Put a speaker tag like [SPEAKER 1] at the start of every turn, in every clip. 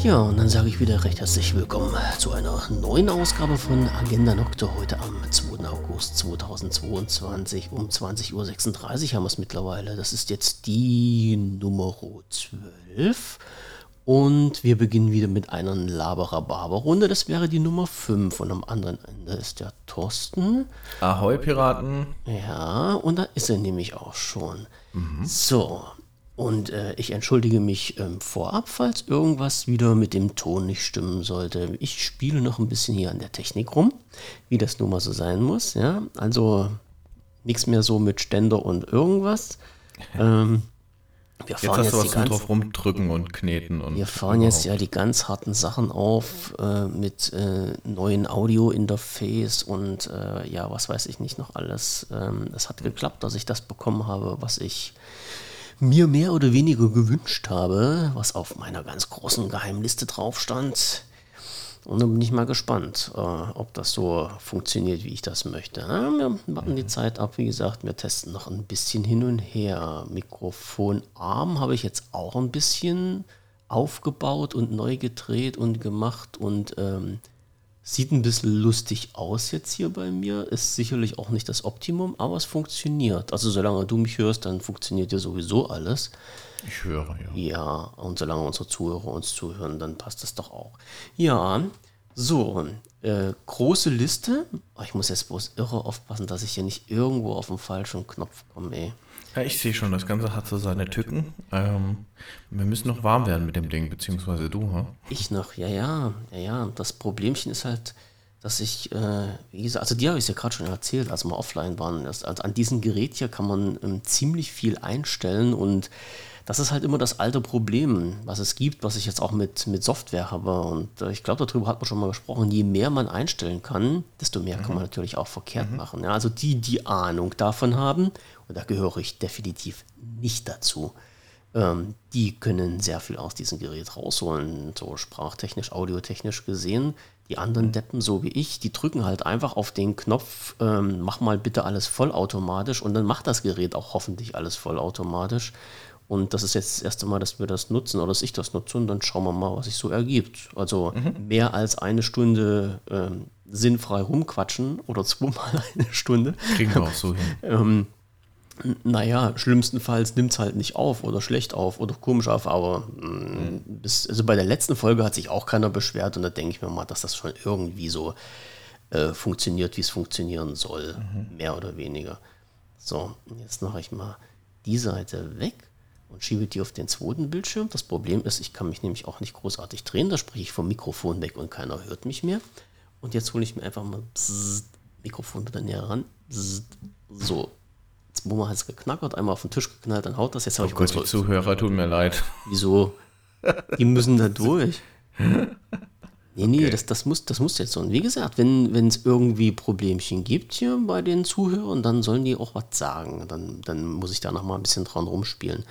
[SPEAKER 1] Ja, und dann sage ich wieder recht herzlich willkommen zu einer neuen Ausgabe von Agenda Nocte heute am 2. August 2022 um 20.36 Uhr haben wir es mittlerweile. Das ist jetzt die Nummer 12 und wir beginnen wieder mit einer Laberababer-Runde. Das wäre die Nummer 5 und am anderen Ende ist der Thorsten.
[SPEAKER 2] Ahoi Piraten.
[SPEAKER 1] Ja, und da ist er nämlich auch schon. Mhm. So, und äh, ich entschuldige mich ähm, vorab, falls irgendwas wieder mit dem Ton nicht stimmen sollte. Ich spiele noch ein bisschen hier an der Technik rum, wie das nun mal so sein muss. Ja, also nichts mehr so mit Ständer und irgendwas.
[SPEAKER 2] Ähm, wir jetzt fahren jetzt, jetzt die ganz, drauf rumdrücken und kneten und
[SPEAKER 1] wir fahren jetzt ja die ganz harten Sachen auf äh, mit äh, neuen Audio-Interface und äh, ja, was weiß ich nicht noch alles. Ähm, es hat geklappt, dass ich das bekommen habe, was ich mir mehr oder weniger gewünscht habe, was auf meiner ganz großen Geheimliste drauf stand. Und dann bin ich mal gespannt, äh, ob das so funktioniert, wie ich das möchte. Ja, wir warten die Zeit ab, wie gesagt, wir testen noch ein bisschen hin und her. Mikrofonarm habe ich jetzt auch ein bisschen aufgebaut und neu gedreht und gemacht und ähm, Sieht ein bisschen lustig aus jetzt hier bei mir, ist sicherlich auch nicht das Optimum, aber es funktioniert. Also solange du mich hörst, dann funktioniert ja sowieso alles.
[SPEAKER 2] Ich höre, ja.
[SPEAKER 1] Ja, und solange unsere Zuhörer uns zuhören, dann passt das doch auch. Ja, so, äh, große Liste. Oh, ich muss jetzt bloß irre aufpassen, dass ich hier nicht irgendwo auf den falschen Knopf komme, ey.
[SPEAKER 2] Ja, ich sehe schon, das Ganze hat so seine Tücken. Ähm, wir müssen noch warm werden mit dem Ding, beziehungsweise du, ha?
[SPEAKER 1] Ich noch, ja, ja, ja, ja. Das Problemchen ist halt, dass ich, äh, wie gesagt, also dir habe ich es ja gerade schon erzählt, als wir offline waren. Also an diesem Gerät hier kann man ähm, ziemlich viel einstellen und das ist halt immer das alte Problem, was es gibt, was ich jetzt auch mit, mit Software habe. Und äh, ich glaube, darüber hat man schon mal gesprochen. Je mehr man einstellen kann, desto mehr mhm. kann man natürlich auch verkehrt mhm. machen. Ja, also die, die Ahnung davon haben, und da gehöre ich definitiv nicht dazu, ähm, die können sehr viel aus diesem Gerät rausholen, so sprachtechnisch, audiotechnisch gesehen. Die anderen mhm. Deppen, so wie ich, die drücken halt einfach auf den Knopf, ähm, mach mal bitte alles vollautomatisch und dann macht das Gerät auch hoffentlich alles vollautomatisch. Und das ist jetzt das erste Mal, dass wir das nutzen oder dass ich das nutze und dann schauen wir mal, was sich so ergibt. Also mhm. mehr als eine Stunde ähm, sinnfrei rumquatschen oder zweimal eine Stunde.
[SPEAKER 2] Kriegen wir auch so hin. ähm,
[SPEAKER 1] naja, schlimmstenfalls nimmt es halt nicht auf oder schlecht auf oder komisch auf, aber mhm. bis, also bei der letzten Folge hat sich auch keiner beschwert und da denke ich mir mal, dass das schon irgendwie so äh, funktioniert, wie es funktionieren soll, mhm. mehr oder weniger. So, jetzt mache ich mal die Seite weg und schiebe die auf den zweiten Bildschirm. Das Problem ist, ich kann mich nämlich auch nicht großartig drehen. Da spreche ich vom Mikrofon weg und keiner hört mich mehr. Und jetzt hole ich mir einfach mal Bzzzt, Mikrofon wieder näher ran. Bzzzt, so. Jetzt Boomer hat es geknackert, einmal auf den Tisch geknallt, dann haut das. Jetzt
[SPEAKER 2] habe oh ich Gott, die Zuhörer tun mir leid.
[SPEAKER 1] Wieso? Die müssen da durch. Nee, nee, okay. das, das, muss, das muss jetzt so. Und wie gesagt, wenn es irgendwie Problemchen gibt hier bei den Zuhörern, dann sollen die auch was sagen. Dann, dann muss ich da noch mal ein bisschen dran rumspielen.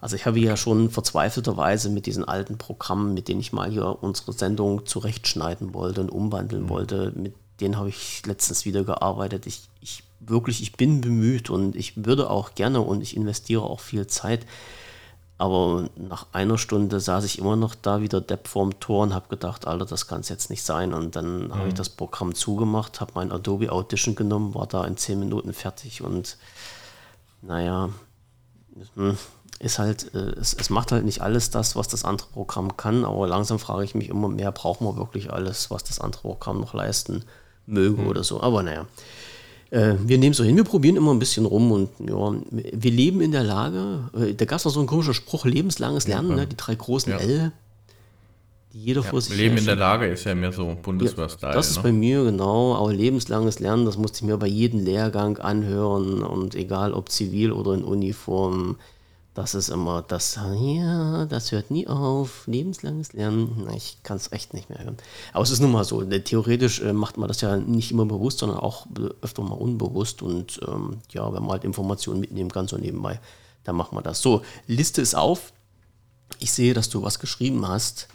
[SPEAKER 1] Also ich habe ja schon verzweifelterweise mit diesen alten Programmen, mit denen ich mal hier unsere Sendung zurechtschneiden wollte und umwandeln mhm. wollte, mit denen habe ich letztens wieder gearbeitet. Ich, ich wirklich, ich bin bemüht und ich würde auch gerne und ich investiere auch viel Zeit. Aber nach einer Stunde saß ich immer noch da wie der Depp vorm Tor und habe gedacht, Alter, das kann es jetzt nicht sein. Und dann mhm. habe ich das Programm zugemacht, habe mein Adobe Audition genommen, war da in zehn Minuten fertig und naja, hm, ist halt, äh, es, es macht halt nicht alles das, was das andere Programm kann, aber langsam frage ich mich immer mehr, braucht man wirklich alles, was das andere Programm noch leisten möge mhm. oder so. Aber naja, äh, wir nehmen so hin, wir probieren immer ein bisschen rum und ja, wir leben in der Lage, äh, da gab es noch so einen komischen Spruch, lebenslanges Lernen, ja, ne? die drei großen ja. L,
[SPEAKER 2] die jeder ja, vor sich Leben in der Lage ist ja mehr so Bundeswehr-Style.
[SPEAKER 1] das ist ne? bei mir genau, aber lebenslanges Lernen, das musste ich mir bei jedem Lehrgang anhören und egal ob zivil oder in Uniform, das ist immer das, ja, das hört nie auf, lebenslanges Lernen. Ich kann es echt nicht mehr hören. Aber es ist nun mal so, theoretisch äh, macht man das ja nicht immer bewusst, sondern auch öfter mal unbewusst. Und ähm, ja, wenn man halt Informationen mitnehmen kann, so nebenbei, dann macht man das. So, Liste ist auf. Ich sehe, dass du was geschrieben hast.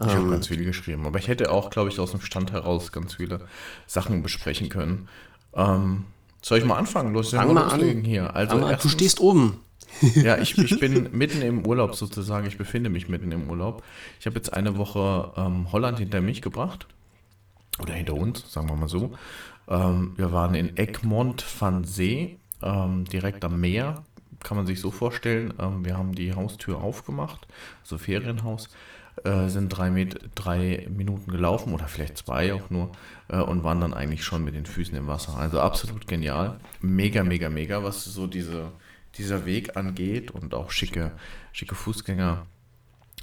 [SPEAKER 2] Ich ähm, habe ganz viele geschrieben, aber ich hätte auch, glaube ich, aus dem Stand heraus ganz viele Sachen besprechen können. Ähm, soll ich mal anfangen?
[SPEAKER 1] Los, Fang mal an. Hier. Also
[SPEAKER 2] du stehst oben. Ja, ich, ich bin mitten im Urlaub sozusagen. Ich befinde mich mitten im Urlaub. Ich habe jetzt eine Woche ähm, Holland hinter mich gebracht. Oder hinter uns, sagen wir mal so. Ähm, wir waren in Egmont van See, ähm, direkt am Meer. Kann man sich so vorstellen. Ähm, wir haben die Haustür aufgemacht, also Ferienhaus äh, sind drei, Met drei Minuten gelaufen oder vielleicht zwei auch nur äh, und waren dann eigentlich schon mit den Füßen im Wasser. Also absolut genial. Mega, mega, mega, was so diese, dieser Weg angeht und auch schicke, schicke Fußgänger.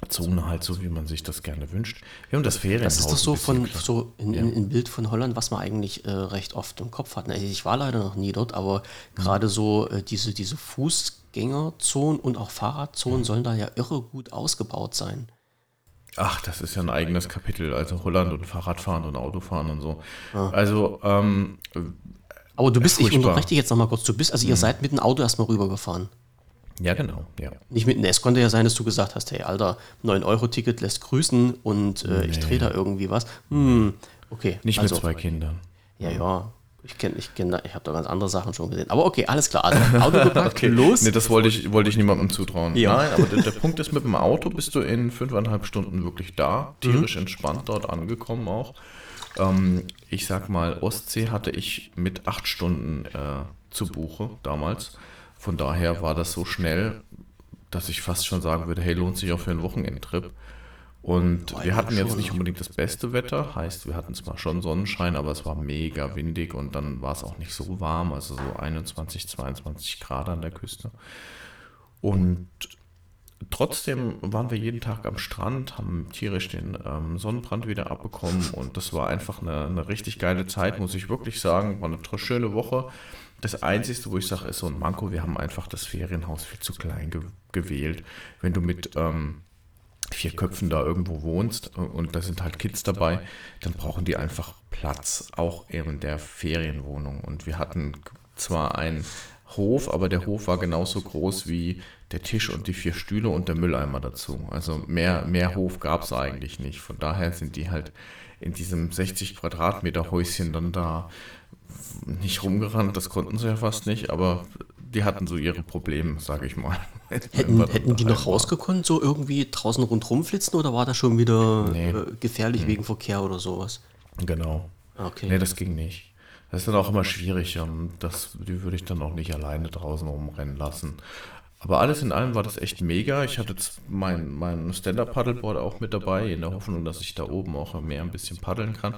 [SPEAKER 2] Zone halt so, wie man sich das gerne wünscht. Wir haben das Ferienhaus.
[SPEAKER 1] Das ist doch so von so in, ja. Bild von Holland, was man eigentlich äh, recht oft im Kopf hat. Also ich war leider noch nie dort, aber mhm. gerade so äh, diese, diese Fußgängerzonen und auch Fahrradzonen mhm. sollen da ja irre gut ausgebaut sein.
[SPEAKER 2] Ach, das ist ja ein eigenes Kapitel, also Holland und Fahrradfahren und Autofahren und so. Ja. Also, ähm,
[SPEAKER 1] Aber du bist, ich unterbreche dich jetzt nochmal kurz, du bist, also ihr mhm. seid mit dem Auto erstmal rübergefahren.
[SPEAKER 2] Ja, genau, ja.
[SPEAKER 1] Nicht mit, es konnte ja sein, dass du gesagt hast, hey, Alter, 9-Euro-Ticket lässt grüßen und äh, nee. ich drehe da irgendwie was. Hm, okay.
[SPEAKER 2] Nicht also, mit zwei Kindern.
[SPEAKER 1] Ja, ja, ich kenne, ich kenne, ich habe da ganz andere Sachen schon gesehen. Aber okay, alles klar. Also Auto gepackt, okay. los.
[SPEAKER 2] Nee, das wollte ich, wollte ich niemandem zutrauen. Ja. Nein, aber der, der, Punkt ist, mit dem Auto bist du in fünfeinhalb Stunden wirklich da, tierisch mhm. entspannt dort angekommen auch. Ähm, ich sag mal, Ostsee hatte ich mit acht Stunden äh, zu Buche damals. Von daher war das so schnell, dass ich fast schon sagen würde, hey, lohnt sich auch für einen Wochenendtrip. Und wir hatten jetzt nicht unbedingt das beste Wetter, heißt, wir hatten zwar schon Sonnenschein, aber es war mega windig und dann war es auch nicht so warm, also so 21, 22 Grad an der Küste. Und trotzdem waren wir jeden Tag am Strand, haben tierisch den ähm, Sonnenbrand wieder abbekommen und das war einfach eine, eine, richtig geile Zeit, muss ich wirklich sagen. War eine schöne Woche. Das Einzige, wo ich sage, ist so ein Manko, wir haben einfach das Ferienhaus viel zu klein ge gewählt. Wenn du mit ähm, vier Köpfen da irgendwo wohnst und da sind halt Kids dabei, dann brauchen die einfach Platz, auch in der Ferienwohnung. Und wir hatten zwar einen Hof, aber der Hof war genauso groß wie der Tisch und die vier Stühle und der Mülleimer dazu. Also mehr, mehr Hof gab es eigentlich nicht. Von daher sind die halt in diesem 60 Quadratmeter Häuschen dann da nicht rumgerannt, das konnten sie ja fast nicht, aber die hatten so ihre Probleme, sage ich mal.
[SPEAKER 1] Hätten, hätten die noch rausgekonnt, so irgendwie draußen rundherum flitzen oder war das schon wieder nee. äh, gefährlich hm. wegen Verkehr oder sowas?
[SPEAKER 2] Genau. Okay. Nee, das ging nicht. Das ist dann auch immer schwierig. Das, die würde ich dann auch nicht alleine draußen rumrennen lassen. Aber alles in allem war das echt mega. Ich hatte mein, mein Stand-Up-Paddleboard auch mit dabei, in der Hoffnung, dass ich da oben auch mehr ein bisschen paddeln kann.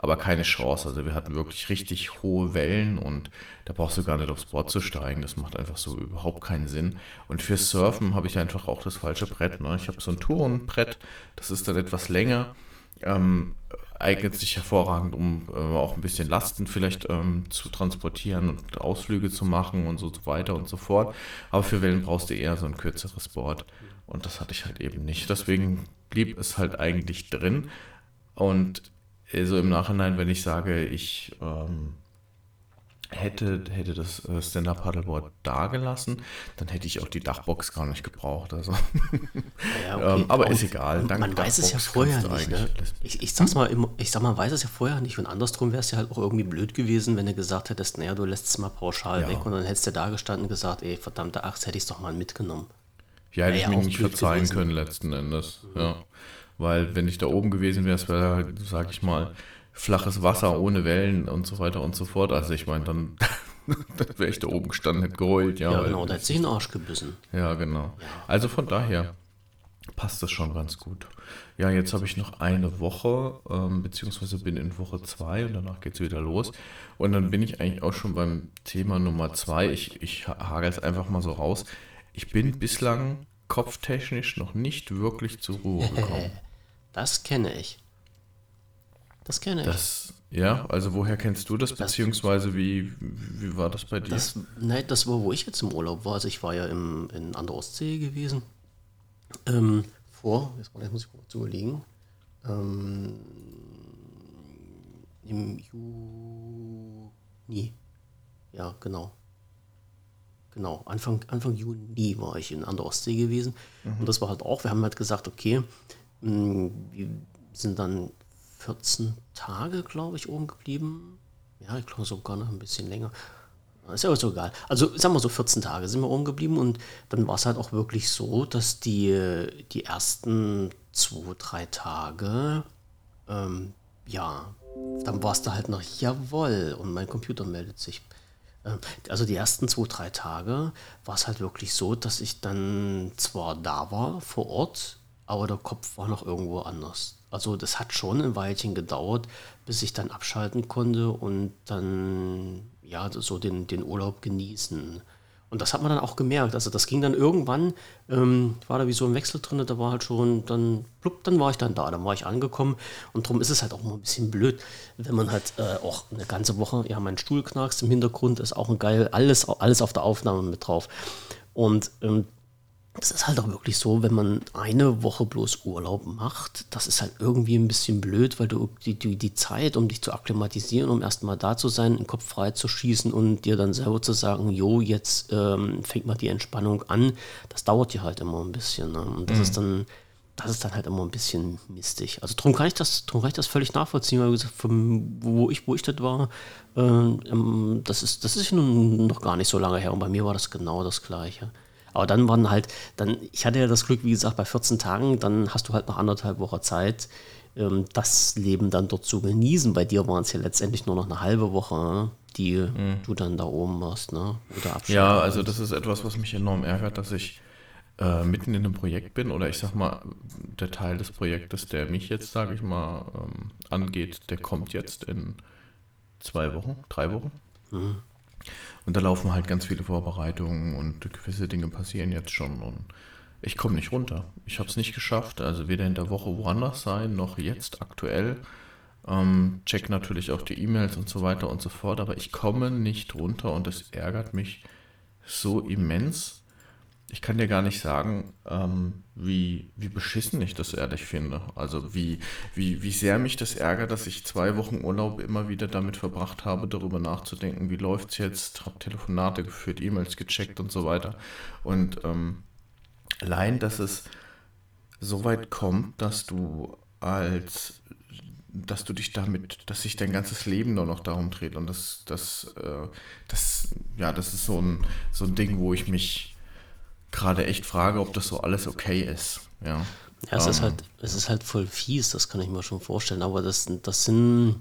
[SPEAKER 2] Aber keine Chance. Also wir hatten wirklich richtig hohe Wellen und da brauchst du gar nicht aufs Board zu steigen. Das macht einfach so überhaupt keinen Sinn. Und für Surfen habe ich einfach auch das falsche Brett. Ne? Ich habe so ein Tourenbrett, das ist dann etwas länger. Ähm, eignet sich hervorragend, um äh, auch ein bisschen Lasten vielleicht ähm, zu transportieren und Ausflüge zu machen und so weiter und so fort. Aber für Wellen brauchst du eher so ein kürzeres Board. Und das hatte ich halt eben nicht. Deswegen blieb es halt eigentlich drin. Und so also im Nachhinein, wenn ich sage, ich ähm, hätte, hätte das äh, Stand-Up-Paddleboard da gelassen, dann hätte ich auch die Dachbox gar nicht gebraucht. Also. Ja, okay. ähm, aber ist egal.
[SPEAKER 1] Dank man Dachbox weiß es ja vorher nicht. Ne? Ich, ich, sag's mal, ich sag mal, man weiß es ja vorher nicht. Und andersrum wäre es ja halt auch irgendwie blöd gewesen, wenn du gesagt hättest, naja, du lässt es mal pauschal ja. weg und dann hättest du da gestanden und gesagt, ey, verdammte Axt, hätte ich es doch mal mitgenommen.
[SPEAKER 2] Ja, hätte ich mir nicht verzeihen gewesen. können letzten Endes. Mhm. Ja. Weil wenn ich da oben gewesen wäre, es wäre halt, sag ich mal, flaches Wasser ohne Wellen und so weiter und so fort. Also ich meine, dann, dann wäre ich da oben gestanden, hätte geheult. Ja,
[SPEAKER 1] ja genau, da hätte sich einen Arsch gebissen.
[SPEAKER 2] Ja, genau. Also von daher passt das schon ganz gut. Ja, jetzt habe ich noch eine Woche, ähm, beziehungsweise bin in Woche zwei und danach geht es wieder los. Und dann bin ich eigentlich auch schon beim Thema Nummer zwei. Ich, ich hage es einfach mal so raus. Ich bin bislang kopftechnisch noch nicht wirklich zur Ruhe gekommen.
[SPEAKER 1] Das kenne ich. Das kenne ich.
[SPEAKER 2] Das, ja, also woher kennst du das, das beziehungsweise wie, wie war das bei dir?
[SPEAKER 1] Das, nein, das war, wo ich jetzt im Urlaub war. Also ich war ja im, in an der Ostsee gewesen. Ähm, vor, jetzt muss ich kurz überlegen, ähm, im Juni. Ja, genau. Genau, Anfang, Anfang Juni war ich in an der Ostsee gewesen. Mhm. Und das war halt auch, wir haben halt gesagt, okay, hm, wir sind dann 14 Tage, glaube ich, oben geblieben. Ja, ich glaube sogar noch ein bisschen länger. Ist ja auch so egal. Also, sagen wir so, 14 Tage sind wir rumgeblieben und dann war es halt auch wirklich so, dass die, die ersten zwei, drei Tage, ähm, ja, dann war es da halt noch, jawohl, und mein Computer meldet sich. Ähm, also die ersten zwei, drei Tage war es halt wirklich so, dass ich dann zwar da war vor Ort, aber der Kopf war noch irgendwo anders. Also das hat schon ein Weilchen gedauert, bis ich dann abschalten konnte und dann ja so den, den Urlaub genießen. Und das hat man dann auch gemerkt. Also das ging dann irgendwann, ähm, war da wie so ein Wechsel drin, da war halt schon, dann, plupp, dann war ich dann da, dann war ich angekommen. Und darum ist es halt auch mal ein bisschen blöd, wenn man halt äh, auch eine ganze Woche, ja, mein Stuhl knackst im Hintergrund, ist auch ein geil, alles, alles auf der Aufnahme mit drauf. Und ähm, das ist halt auch wirklich so, wenn man eine Woche bloß Urlaub macht, das ist halt irgendwie ein bisschen blöd, weil du die, die, die Zeit, um dich zu akklimatisieren, um erstmal da zu sein, den Kopf frei zu schießen und dir dann selber zu sagen, jo, jetzt ähm, fängt mal die Entspannung an, das dauert ja halt immer ein bisschen. Ne? Und das mhm. ist dann, das ist dann halt immer ein bisschen mistig. Also darum kann ich das, darum kann ich das völlig nachvollziehen, weil vom, wo ich, wo ich das war, äh, das ist, das ist nun noch gar nicht so lange her und bei mir war das genau das Gleiche. Aber dann waren halt, dann, ich hatte ja das Glück, wie gesagt, bei 14 Tagen, dann hast du halt noch anderthalb Wochen Zeit, ähm, das Leben dann dort zu genießen. Bei dir waren es ja letztendlich nur noch eine halbe Woche, die mhm. du dann da oben warst, ne?
[SPEAKER 2] Oder Ja, also das ist etwas, was mich enorm ärgert, dass ich äh, mitten in einem Projekt bin oder ich sag mal, der Teil des Projektes, der mich jetzt, sage ich mal, ähm, angeht, der kommt jetzt in zwei Wochen, drei Wochen. Mhm. Und da laufen halt ganz viele Vorbereitungen und gewisse Dinge passieren jetzt schon. Und ich komme nicht runter. Ich habe es nicht geschafft. Also weder in der Woche woanders sein, noch jetzt aktuell. Ähm, check natürlich auch die E-Mails und so weiter und so fort. Aber ich komme nicht runter und es ärgert mich so immens ich kann dir gar nicht sagen, ähm, wie, wie beschissen ich das ehrlich finde. Also wie, wie, wie sehr mich das ärgert, dass ich zwei Wochen Urlaub immer wieder damit verbracht habe, darüber nachzudenken, wie läuft es jetzt, habe Telefonate geführt, E-Mails gecheckt und so weiter. Und ähm, allein, dass es so weit kommt, dass du als dass du dich damit, dass sich dein ganzes Leben nur noch darum dreht. Und das, das, äh, das, ja, das ist so ein, so ein Ding, wo ich mich gerade echt frage, ob das so alles okay ist. Ja,
[SPEAKER 1] ja es, ähm. ist halt, es ist halt voll fies, das kann ich mir schon vorstellen. Aber das, das sind,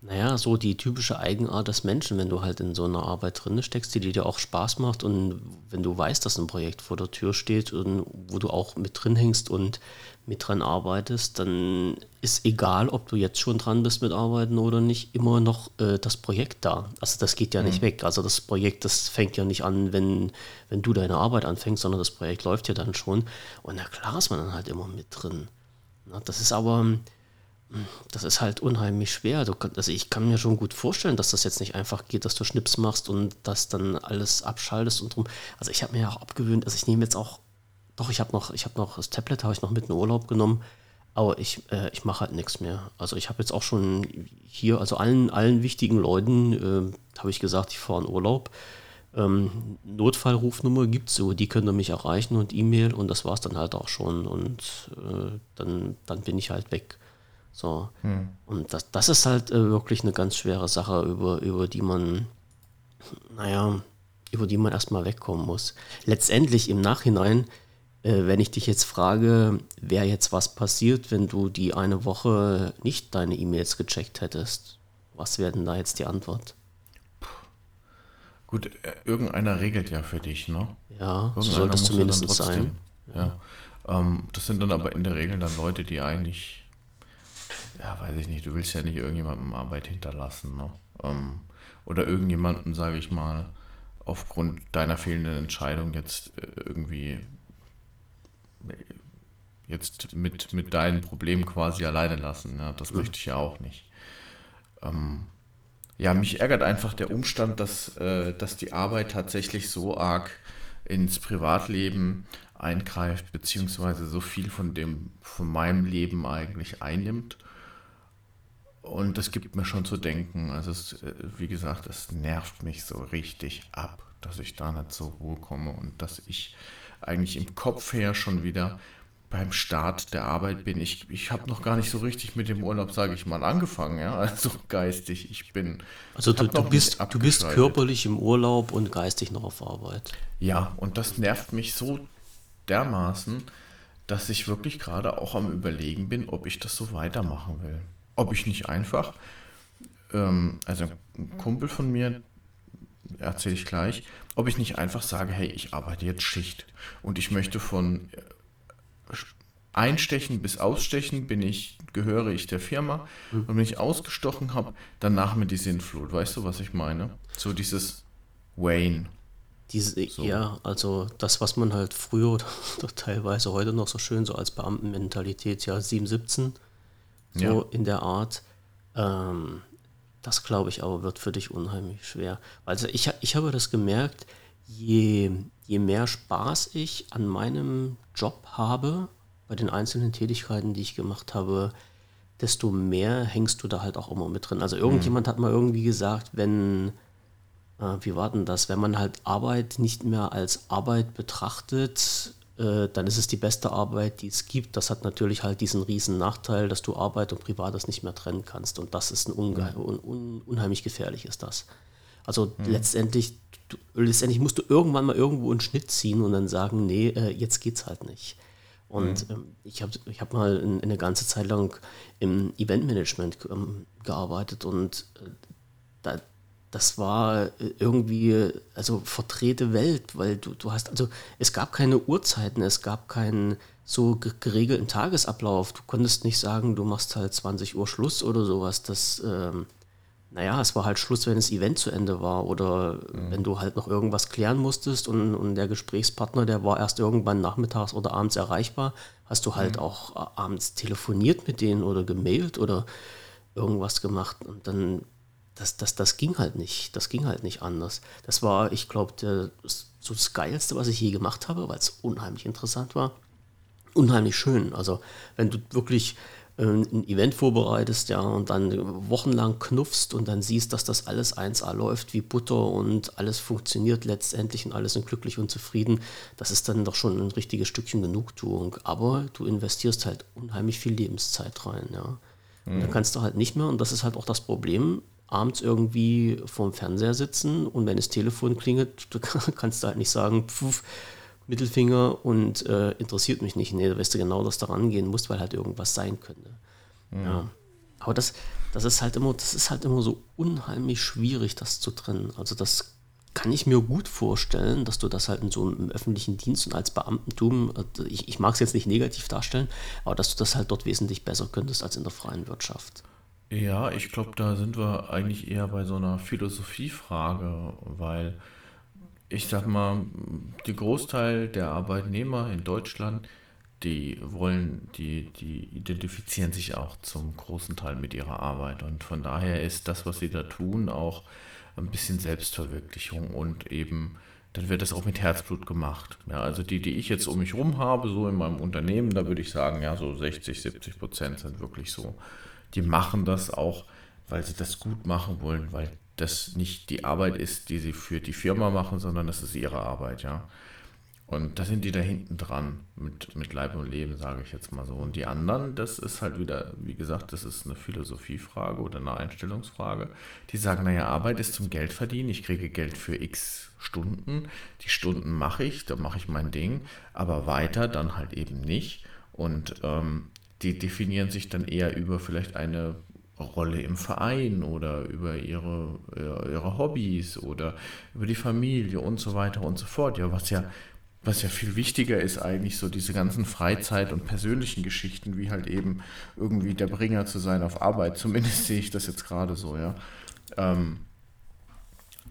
[SPEAKER 1] naja, so die typische Eigenart des Menschen, wenn du halt in so einer Arbeit drin steckst, die dir auch Spaß macht und wenn du weißt, dass ein Projekt vor der Tür steht und wo du auch mit drin hängst und mit dran arbeitest, dann ist egal, ob du jetzt schon dran bist mit Arbeiten oder nicht, immer noch äh, das Projekt da. Also das geht ja mhm. nicht weg. Also das Projekt, das fängt ja nicht an, wenn, wenn du deine Arbeit anfängst, sondern das Projekt läuft ja dann schon. Und na klar ist man dann halt immer mit drin. Na, das ist aber, hm, das ist halt unheimlich schwer. Du, also ich kann mir schon gut vorstellen, dass das jetzt nicht einfach geht, dass du Schnips machst und das dann alles abschaltest und drum. Also ich habe mir ja auch abgewöhnt, also ich nehme jetzt auch doch, ich habe noch, ich habe noch, das Tablet habe ich noch mit in den Urlaub genommen, aber ich, äh, ich mache halt nichts mehr. Also ich habe jetzt auch schon hier, also allen, allen wichtigen Leuten äh, habe ich gesagt, ich fahre in Urlaub. Ähm, Notfallrufnummer gibt es so, die könnt ihr mich erreichen und E-Mail und das war es dann halt auch schon und äh, dann, dann bin ich halt weg. So. Hm. Und das, das ist halt äh, wirklich eine ganz schwere Sache, über, über die man, naja, über die man erstmal wegkommen muss. Letztendlich im Nachhinein wenn ich dich jetzt frage, wäre jetzt was passiert, wenn du die eine Woche nicht deine E-Mails gecheckt hättest, was wäre denn da jetzt die Antwort?
[SPEAKER 2] Gut, äh, irgendeiner regelt ja für dich, ne?
[SPEAKER 1] Ja, so soll das zumindest sein.
[SPEAKER 2] Ja. Ähm, das sind dann aber in der Regel dann Leute, die eigentlich, ja, weiß ich nicht, du willst ja nicht irgendjemandem Arbeit hinterlassen, ne? Ähm, oder irgendjemanden, sage ich mal, aufgrund deiner fehlenden Entscheidung jetzt äh, irgendwie jetzt mit, mit deinen Problemen quasi alleine lassen. Ja, das möchte ich ja auch nicht. Ähm, ja, mich ärgert einfach der Umstand, dass, äh, dass die Arbeit tatsächlich so arg ins Privatleben eingreift, beziehungsweise so viel von dem, von meinem Leben eigentlich einnimmt. Und das gibt mir schon zu denken. Also es, äh, wie gesagt, es nervt mich so richtig ab, dass ich da nicht zur Ruhe komme und dass ich eigentlich im Kopf her schon wieder beim Start der Arbeit bin. Ich, ich habe noch gar nicht so richtig mit dem Urlaub, sage ich mal, angefangen, ja. Also geistig, ich bin.
[SPEAKER 1] Also du, du bist, du bist körperlich im Urlaub und geistig noch auf Arbeit.
[SPEAKER 2] Ja, und das nervt mich so dermaßen, dass ich wirklich gerade auch am überlegen bin, ob ich das so weitermachen will. Ob ich nicht einfach, ähm, also ein Kumpel von mir, erzähle ich gleich, ob ich nicht einfach sage, hey, ich arbeite jetzt Schicht und ich möchte von Einstechen bis Ausstechen bin ich, gehöre ich der Firma mhm. und wenn ich ausgestochen habe, danach mit die Sinnflut. Weißt du, was ich meine? So dieses Wayne.
[SPEAKER 1] Diese, so. Ja, also das, was man halt früher oder, oder, teilweise heute noch so schön so als Beamtenmentalität, ja, 717, so ja. in der Art. Ähm, das glaube ich aber wird für dich unheimlich schwer. Also ich, ich habe das gemerkt, je, je mehr Spaß ich an meinem Job habe, bei den einzelnen Tätigkeiten, die ich gemacht habe, desto mehr hängst du da halt auch immer mit drin. Also irgendjemand mhm. hat mal irgendwie gesagt, wenn, äh, wie war denn das, wenn man halt Arbeit nicht mehr als Arbeit betrachtet, dann ist es die beste Arbeit, die es gibt. Das hat natürlich halt diesen riesen Nachteil, dass du Arbeit und Privates nicht mehr trennen kannst. Und das ist ein unge un un unheimlich gefährlich ist das. Also mhm. letztendlich, du, letztendlich musst du irgendwann mal irgendwo einen Schnitt ziehen und dann sagen, nee, äh, jetzt geht's halt nicht. Und mhm. ähm, ich habe ich hab mal in, eine ganze Zeit lang im Eventmanagement ähm, gearbeitet und äh, da, das war irgendwie, also verdrehte Welt, weil du, du hast, also es gab keine Uhrzeiten, es gab keinen so geregelten Tagesablauf. Du konntest nicht sagen, du machst halt 20 Uhr Schluss oder sowas. Das, ähm, naja, es war halt Schluss, wenn das Event zu Ende war oder mhm. wenn du halt noch irgendwas klären musstest und, und der Gesprächspartner, der war erst irgendwann nachmittags oder abends erreichbar, hast du halt mhm. auch abends telefoniert mit denen oder gemailt oder irgendwas gemacht und dann, das, das, das ging halt nicht, das ging halt nicht anders. Das war, ich glaube, so das Geilste, was ich je gemacht habe, weil es unheimlich interessant war, unheimlich schön. Also wenn du wirklich ein Event vorbereitest, ja, und dann wochenlang knuffst und dann siehst, dass das alles 1A läuft wie Butter und alles funktioniert letztendlich und alle sind glücklich und zufrieden, das ist dann doch schon ein richtiges Stückchen Genugtuung. Aber du investierst halt unheimlich viel Lebenszeit rein, ja. Und dann mhm. kannst du halt nicht mehr, und das ist halt auch das Problem, abends irgendwie vorm Fernseher sitzen und wenn das Telefon klingelt, kannst du halt nicht sagen, pf, Mittelfinger und äh, interessiert mich nicht. Nee, da weißt du genau, dass du rangehen musst, weil halt irgendwas sein könnte. Ja. ja. Aber das, das ist halt immer, das ist halt immer so unheimlich schwierig, das zu trennen. Also das kann ich mir gut vorstellen, dass du das halt in so einem öffentlichen Dienst und als Beamtentum, also ich, ich mag es jetzt nicht negativ darstellen, aber dass du das halt dort wesentlich besser könntest als in der freien Wirtschaft.
[SPEAKER 2] Ja, ich glaube, da sind wir eigentlich eher bei so einer Philosophiefrage, weil ich sag mal, der Großteil der Arbeitnehmer in Deutschland, die wollen, die, die identifizieren sich auch zum großen Teil mit ihrer Arbeit. Und von daher ist das, was sie da tun, auch ein bisschen Selbstverwirklichung und eben, dann wird das auch mit Herzblut gemacht. Ja, also die, die ich jetzt um mich rum habe, so in meinem Unternehmen, da würde ich sagen, ja, so 60, 70 Prozent sind wirklich so. Die machen das auch, weil sie das gut machen wollen, weil das nicht die Arbeit ist, die sie für die Firma machen, sondern das ist ihre Arbeit, ja. Und da sind die da hinten dran mit, mit Leib und Leben, sage ich jetzt mal so. Und die anderen, das ist halt wieder, wie gesagt, das ist eine Philosophiefrage oder eine Einstellungsfrage. Die sagen, naja, Arbeit ist zum Geld verdienen, ich kriege Geld für x Stunden, die Stunden mache ich, da mache ich mein Ding, aber weiter dann halt eben nicht. Und ähm, die definieren sich dann eher über vielleicht eine Rolle im Verein oder über ihre, ihre Hobbys oder über die Familie und so weiter und so fort. Ja, was ja, was ja viel wichtiger ist eigentlich so diese ganzen Freizeit- und persönlichen Geschichten, wie halt eben irgendwie der Bringer zu sein auf Arbeit. Zumindest sehe ich das jetzt gerade so, ja. Ähm,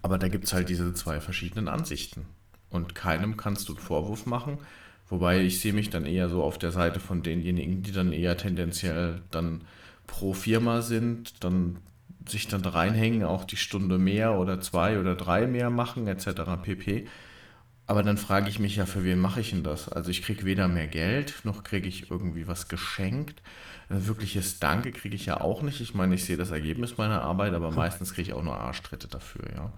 [SPEAKER 2] aber da gibt es halt diese zwei verschiedenen Ansichten. Und keinem kannst du einen Vorwurf machen. Wobei ich sehe mich dann eher so auf der Seite von denjenigen, die dann eher tendenziell dann pro Firma sind, dann sich dann reinhängen, auch die Stunde mehr oder zwei oder drei mehr machen, etc. pp. Aber dann frage ich mich ja, für wen mache ich denn das? Also ich kriege weder mehr Geld, noch kriege ich irgendwie was geschenkt. Ein wirkliches Danke kriege ich ja auch nicht. Ich meine, ich sehe das Ergebnis meiner Arbeit, aber meistens kriege ich auch nur Arschtritte dafür. Ja.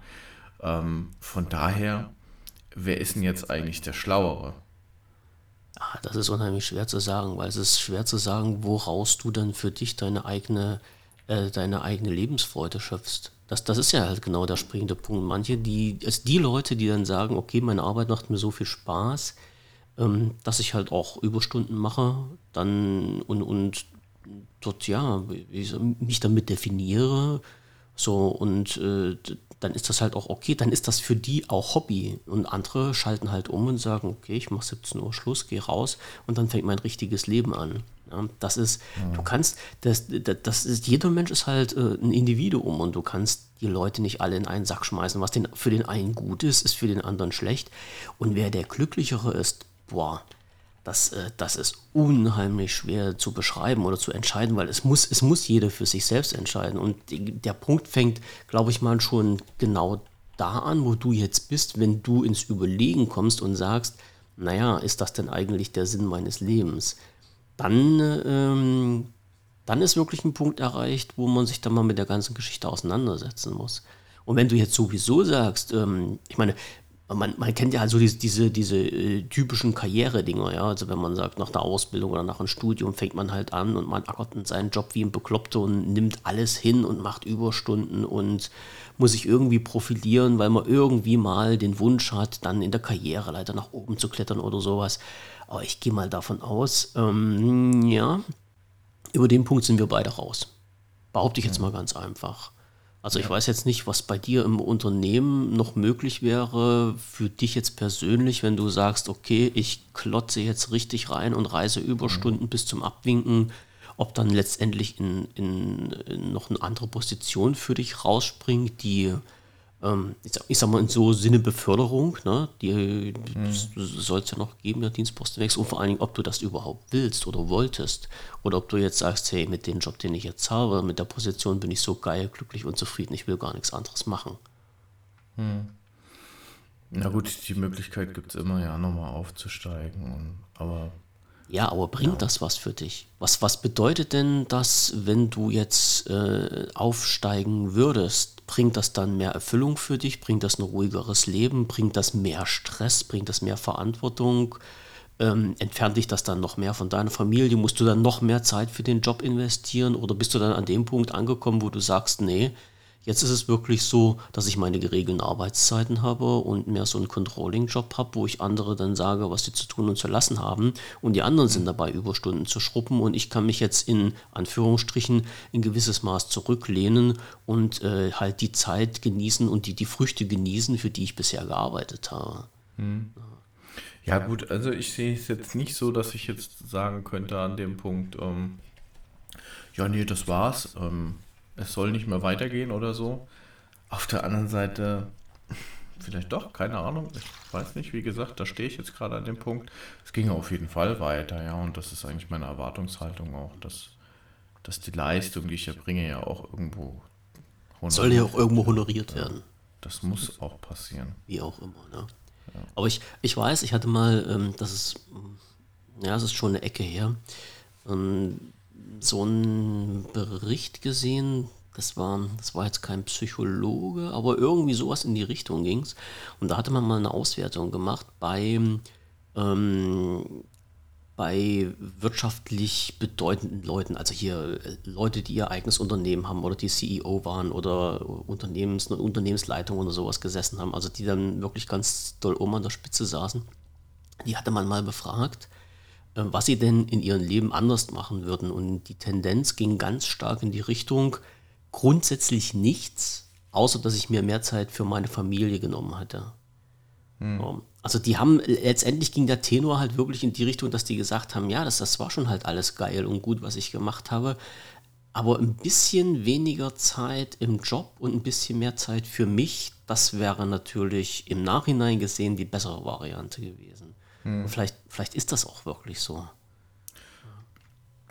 [SPEAKER 2] Ähm, von daher, wer ist denn jetzt eigentlich der Schlauere?
[SPEAKER 1] Ah, das ist unheimlich schwer zu sagen, weil es ist schwer zu sagen, woraus du dann für dich deine eigene, äh, deine eigene Lebensfreude schöpfst. Das, das ist ja halt genau der springende Punkt. Manche, die, es die Leute, die dann sagen, okay, meine Arbeit macht mir so viel Spaß, ähm, dass ich halt auch Überstunden mache, dann und, und dort ja, mich damit definiere, so und äh, dann ist das halt auch okay, dann ist das für die auch Hobby. Und andere schalten halt um und sagen, okay, ich mache 17 Uhr Schluss, gehe raus und dann fängt mein richtiges Leben an. Ja, das ist, ja. du kannst, das, das ist, jeder Mensch ist halt äh, ein Individuum und du kannst die Leute nicht alle in einen Sack schmeißen. Was den, für den einen gut ist, ist für den anderen schlecht. Und wer der Glücklichere ist, boah, das, äh, das ist unheimlich schwer zu beschreiben oder zu entscheiden, weil es muss, es muss jeder für sich selbst entscheiden. Und der Punkt fängt, glaube ich mal, schon genau da an, wo du jetzt bist, wenn du ins Überlegen kommst und sagst, naja, ist das denn eigentlich der Sinn meines Lebens? Dann, ähm, dann ist wirklich ein Punkt erreicht, wo man sich dann mal mit der ganzen Geschichte auseinandersetzen muss. Und wenn du jetzt sowieso sagst, ähm, ich meine, man, man kennt ja also diese, diese, diese äh, typischen Karrieredinger, ja. Also wenn man sagt, nach der Ausbildung oder nach einem Studium fängt man halt an und man ackert in seinen Job wie ein Bekloppter und nimmt alles hin und macht Überstunden und muss sich irgendwie profilieren, weil man irgendwie mal den Wunsch hat, dann in der Karriere leider nach oben zu klettern oder sowas. Aber ich gehe mal davon aus, ähm, ja, über den Punkt sind wir beide raus. Behaupte ich jetzt mal ganz einfach. Also ich weiß jetzt nicht, was bei dir im Unternehmen noch möglich wäre für dich jetzt persönlich, wenn du sagst, okay, ich klotze jetzt richtig rein und reise Überstunden mhm. bis zum Abwinken, ob dann letztendlich in, in, in noch eine andere Position für dich rausspringt, die ähm, ich, sag, ich, sag, mal in so Sinne Beförderung, ne? die mhm. soll es ja noch geben, der Dienstpostenwechsel und vor allen Dingen, ob du das überhaupt willst oder wolltest oder ob du jetzt sagst, hey, mit dem Job, den ich jetzt habe, mit der Position bin ich so geil, glücklich und zufrieden, ich will gar nichts anderes machen.
[SPEAKER 2] Mhm. Na gut, die Möglichkeit gibt es immer, ja, nochmal aufzusteigen, und, aber
[SPEAKER 1] ja, aber bringt ja. das was für dich? Was, was bedeutet denn das, wenn du jetzt äh, aufsteigen würdest? Bringt das dann mehr Erfüllung für dich? Bringt das ein ruhigeres Leben? Bringt das mehr Stress? Bringt das mehr Verantwortung? Ähm, entfernt dich das dann noch mehr von deiner Familie? Musst du dann noch mehr Zeit für den Job investieren? Oder bist du dann an dem Punkt angekommen, wo du sagst, nee, Jetzt ist es wirklich so, dass ich meine geregelten Arbeitszeiten habe und mehr so einen Controlling-Job habe, wo ich andere dann sage, was sie zu tun und zu lassen haben. Und die anderen sind dabei, Überstunden zu schruppen. Und ich kann mich jetzt in Anführungsstrichen in gewisses Maß zurücklehnen und äh, halt die Zeit genießen und die, die Früchte genießen, für die ich bisher gearbeitet habe. Hm.
[SPEAKER 2] Ja, gut, also ich sehe es jetzt nicht so, dass ich jetzt sagen könnte an dem Punkt, ähm, ja, nee, das war's. Ähm, es soll nicht mehr weitergehen oder so. Auf der anderen Seite, vielleicht doch, keine Ahnung. Ich weiß nicht, wie gesagt, da stehe ich jetzt gerade an dem Punkt. Es ging auf jeden Fall weiter, ja, und das ist eigentlich meine Erwartungshaltung auch, dass, dass die Leistung, die ich erbringe, ja auch irgendwo
[SPEAKER 1] soll ja auch irgendwo honoriert werden.
[SPEAKER 2] Das muss auch passieren.
[SPEAKER 1] Wie auch immer, ne? Ja. Aber ich, ich weiß, ich hatte mal, ähm, das ist, ja, es ist schon eine Ecke her, ähm, so einen Bericht gesehen, das war, das war jetzt kein Psychologe, aber irgendwie sowas in die Richtung ging es. Und da hatte man mal eine Auswertung gemacht bei, ähm, bei wirtschaftlich bedeutenden Leuten, also hier äh, Leute, die ihr eigenes Unternehmen haben oder die CEO waren oder Unternehmens, Unternehmensleitung oder sowas gesessen haben, also die dann wirklich ganz doll oben an der Spitze saßen. Die hatte man mal befragt was sie denn in ihrem Leben anders machen würden. Und die Tendenz ging ganz stark in die Richtung, grundsätzlich nichts, außer dass ich mir mehr Zeit für meine Familie genommen hatte. Hm. Also die haben, letztendlich ging der Tenor halt wirklich in die Richtung, dass die gesagt haben, ja, das, das war schon halt alles geil und gut, was ich gemacht habe, aber ein bisschen weniger Zeit im Job und ein bisschen mehr Zeit für mich, das wäre natürlich im Nachhinein gesehen die bessere Variante gewesen. Hm. Vielleicht, vielleicht ist das auch wirklich so.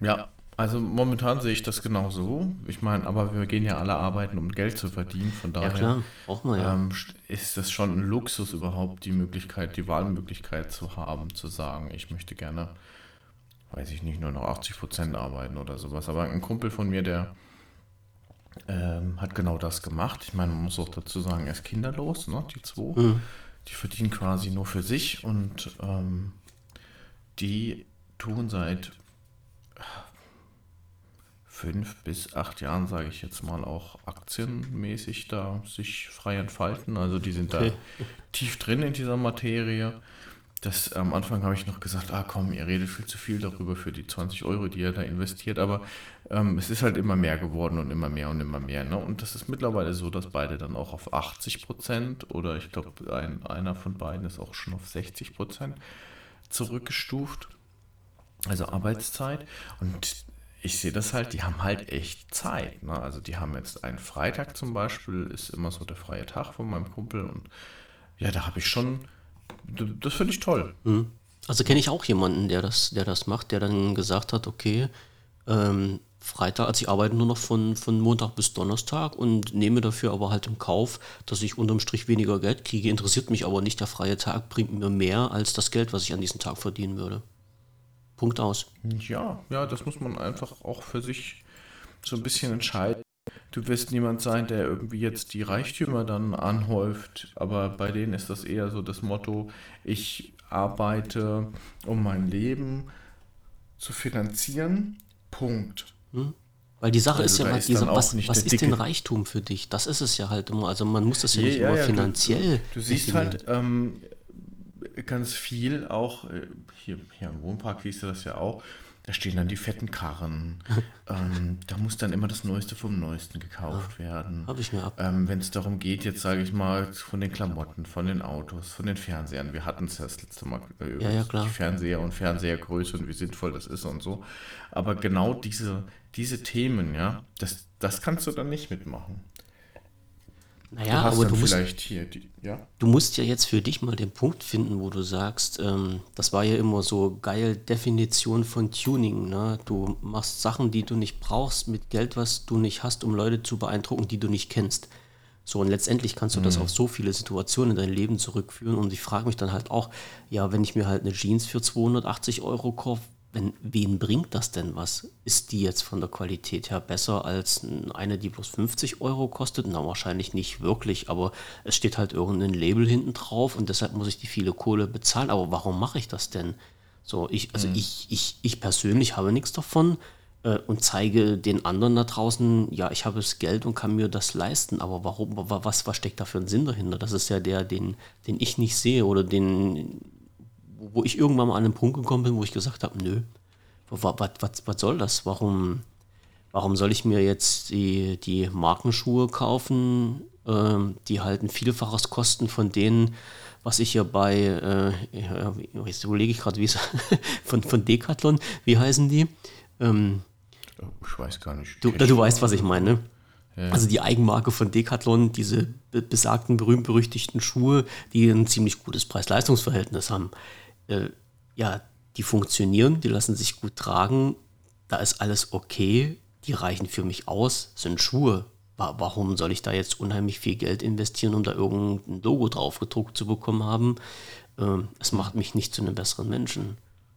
[SPEAKER 2] Ja, also momentan sehe ich das genau so. Ich meine, aber wir gehen ja alle arbeiten, um Geld zu verdienen. Von daher ja, klar. Auch mal, ja. ähm, ist das schon ein Luxus überhaupt, die Möglichkeit, die Wahlmöglichkeit zu haben, zu sagen, ich möchte gerne, weiß ich nicht, nur noch 80 Prozent arbeiten oder sowas. Aber ein Kumpel von mir, der ähm, hat genau das gemacht. Ich meine, man muss auch dazu sagen, er ist kinderlos, ne? die zwei. Mhm. Die verdienen quasi nur für sich und ähm, die tun seit fünf bis acht Jahren, sage ich jetzt mal, auch aktienmäßig da sich frei entfalten. Also die sind okay. da tief drin in dieser Materie. Das, am Anfang habe ich noch gesagt, ah komm, ihr redet viel zu viel darüber für die 20 Euro, die ihr da investiert, aber ähm, es ist halt immer mehr geworden und immer mehr und immer mehr. Ne? Und das ist mittlerweile so, dass beide dann auch auf 80 Prozent oder ich glaube, ein, einer von beiden ist auch schon auf 60 Prozent zurückgestuft. Also Arbeitszeit. Und ich sehe das halt, die haben halt echt Zeit. Ne? Also die haben jetzt einen Freitag zum Beispiel, ist immer so der freie Tag von meinem Kumpel und ja, da habe ich schon, das finde ich toll. Mhm.
[SPEAKER 1] Also kenne ich auch jemanden, der das, der das macht, der dann gesagt hat, okay, ähm, Freitag, also ich arbeite nur noch von, von Montag bis Donnerstag und nehme dafür aber halt im Kauf, dass ich unterm Strich weniger Geld kriege. Interessiert mich aber nicht, der freie Tag bringt mir mehr als das Geld, was ich an diesem Tag verdienen würde. Punkt aus.
[SPEAKER 2] Ja, ja, das muss man einfach auch für sich so ein bisschen entscheiden. Du wirst niemand sein, der irgendwie jetzt die Reichtümer dann anhäuft, aber bei denen ist das eher so das Motto, ich arbeite, um mein Leben zu finanzieren. Punkt. Hm?
[SPEAKER 1] Weil die Sache also ist ja, ist diese, was, was ist denn Reichtum für dich? Das ist es ja halt immer. Also man muss das ja, ja nicht ja, immer ja, finanziell.
[SPEAKER 2] Du, du siehst halt, ähm, ganz viel auch, äh, hier, hier im Wohnpark siehst du das ja auch, da stehen dann die fetten Karren. ähm, da muss dann immer das Neueste vom Neuesten gekauft ja, werden.
[SPEAKER 1] Habe ich mir ab.
[SPEAKER 2] Ähm, Wenn es darum geht, jetzt sage ich mal, von den Klamotten, von den Autos, von den Fernsehern. Wir hatten es ja das letzte Mal
[SPEAKER 1] äh, ja, ja,
[SPEAKER 2] die Fernseher und Fernsehergröße und wie sinnvoll das ist und so. Aber genau diese, diese Themen, ja, das, das kannst du dann nicht mitmachen.
[SPEAKER 1] Naja, du aber du musst, die, ja? du musst ja jetzt für dich mal den Punkt finden, wo du sagst, ähm, das war ja immer so geil Definition von Tuning. Ne? Du machst Sachen, die du nicht brauchst, mit Geld, was du nicht hast, um Leute zu beeindrucken, die du nicht kennst. So, und letztendlich kannst du mhm. das auf so viele Situationen in dein Leben zurückführen. Und ich frage mich dann halt auch, ja, wenn ich mir halt eine Jeans für 280 Euro kaufe, wenn, wen bringt das denn was? Ist die jetzt von der Qualität her besser als eine, die bloß 50 Euro kostet? Na, wahrscheinlich nicht wirklich, aber es steht halt irgendein Label hinten drauf und deshalb muss ich die viele Kohle bezahlen. Aber warum mache ich das denn? So, ich, also mhm. ich, ich, ich persönlich habe nichts davon äh, und zeige den anderen da draußen, ja, ich habe das Geld und kann mir das leisten, aber warum, was, was steckt da für ein Sinn dahinter? Das ist ja der, den, den ich nicht sehe oder den wo ich irgendwann mal an einen Punkt gekommen bin, wo ich gesagt habe, nö, was, was, was soll das? Warum, warum soll ich mir jetzt die, die Markenschuhe kaufen, ähm, die halt ein Vielfaches kosten von denen, was ich ja bei, äh, jetzt überlege ich gerade, wie es von, von Decathlon, wie heißen die? Ähm,
[SPEAKER 2] ich weiß gar nicht.
[SPEAKER 1] Du, du weißt, was ich meine. Ne? Ja. Also die Eigenmarke von Decathlon, diese besagten berühmt-berüchtigten Schuhe, die ein ziemlich gutes Preis-Leistungs-Verhältnis haben äh, ja, die funktionieren, die lassen sich gut tragen, da ist alles okay, die reichen für mich aus, sind Schuhe. Warum soll ich da jetzt unheimlich viel Geld investieren, um da irgendein Logo drauf gedruckt zu bekommen haben? Ähm, es macht mich nicht zu einem besseren Menschen.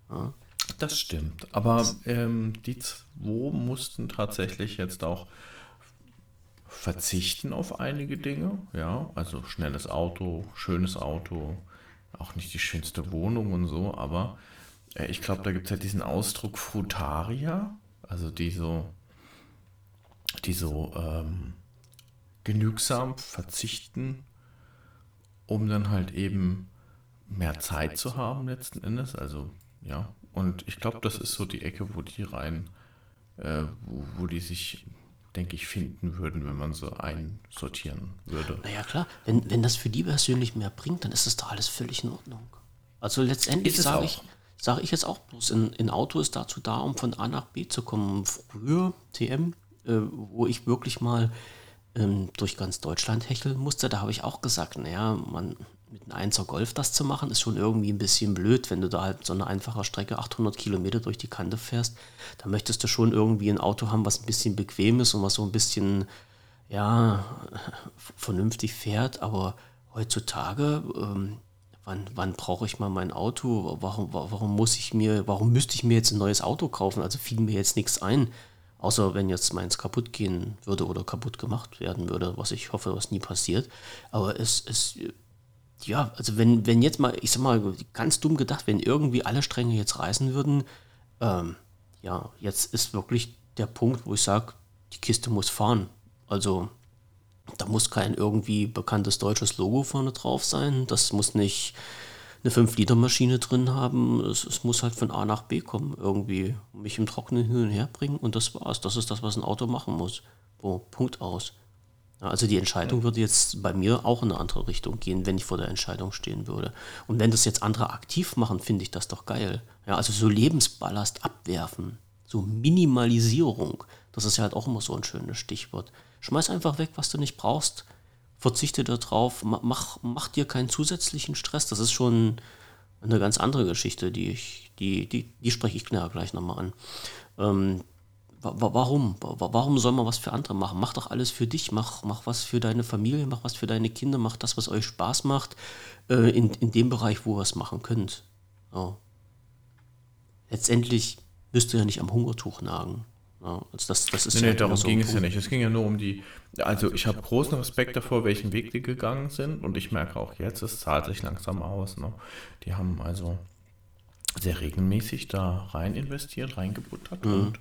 [SPEAKER 1] Ja.
[SPEAKER 2] Das stimmt. Aber ähm, die zwei mussten tatsächlich jetzt auch verzichten auf einige Dinge. Ja, also schnelles Auto, schönes Auto, auch nicht die schönste Wohnung und so, aber äh, ich glaube, da gibt es halt diesen Ausdruck Frutaria, also die so, die so ähm, genügsam verzichten, um dann halt eben mehr Zeit zu haben letzten Endes. Also ja, und ich glaube, das ist so die Ecke, wo die rein, äh, wo, wo die sich denke ich, finden würden, wenn man so einsortieren würde.
[SPEAKER 1] Naja, klar. Wenn, wenn das für die persönlich mehr bringt, dann ist das doch alles völlig in Ordnung. Also letztendlich sage ich, sage ich jetzt auch bloß, ein, ein Auto ist dazu da, um von A nach B zu kommen. Früher, TM, äh, wo ich wirklich mal ähm, durch ganz Deutschland hecheln musste, da habe ich auch gesagt, naja, man, mit einem 1er Golf das zu machen, ist schon irgendwie ein bisschen blöd, wenn du da halt so eine einfache Strecke 800 Kilometer durch die Kante fährst. Da möchtest du schon irgendwie ein Auto haben, was ein bisschen bequem ist und was so ein bisschen, ja, vernünftig fährt. Aber heutzutage, ähm, wann, wann brauche ich mal mein Auto? Warum, warum muss ich mir, warum müsste ich mir jetzt ein neues Auto kaufen? Also fiel mir jetzt nichts ein. Außer wenn jetzt meins kaputt gehen würde oder kaputt gemacht werden würde, was ich hoffe, was nie passiert. Aber es, es ja, also wenn, wenn jetzt mal, ich sag mal, ganz dumm gedacht, wenn irgendwie alle Stränge jetzt reißen würden, ähm, ja, jetzt ist wirklich der Punkt, wo ich sage, die Kiste muss fahren. Also da muss kein irgendwie bekanntes deutsches Logo vorne drauf sein. Das muss nicht eine 5-Liter-Maschine drin haben. Es, es, muss halt von A nach B kommen, irgendwie mich im Trockenen hin und her bringen und das war's. Das ist das, was ein Auto machen muss. Wo, Punkt aus. Also die Entscheidung würde jetzt bei mir auch in eine andere Richtung gehen, wenn ich vor der Entscheidung stehen würde. Und wenn das jetzt andere aktiv machen, finde ich das doch geil. Ja, also so Lebensballast abwerfen, so Minimalisierung, das ist ja halt auch immer so ein schönes Stichwort. Schmeiß einfach weg, was du nicht brauchst. Verzichte darauf, mach, mach dir keinen zusätzlichen Stress. Das ist schon eine ganz andere Geschichte, die ich, die, die, die spreche ich gleich nochmal an. Ähm, warum? Warum soll man was für andere machen? Mach doch alles für dich, mach, mach was für deine Familie, mach was für deine Kinder, mach das, was euch Spaß macht, äh, in, in dem Bereich, wo ihr es machen könnt. So. Letztendlich wirst du ja nicht am Hungertuch nagen. Ja, also das, das ist
[SPEAKER 2] nee, ja nee, darum so ging es ja nicht. Es ging ja nur um die. Also, ich habe großen Respekt davor, welchen Weg die gegangen sind. Und ich merke auch jetzt, es zahlt sich langsam aus. Ne? Die haben also sehr regelmäßig da rein investiert, reingebuttert. Mhm. Und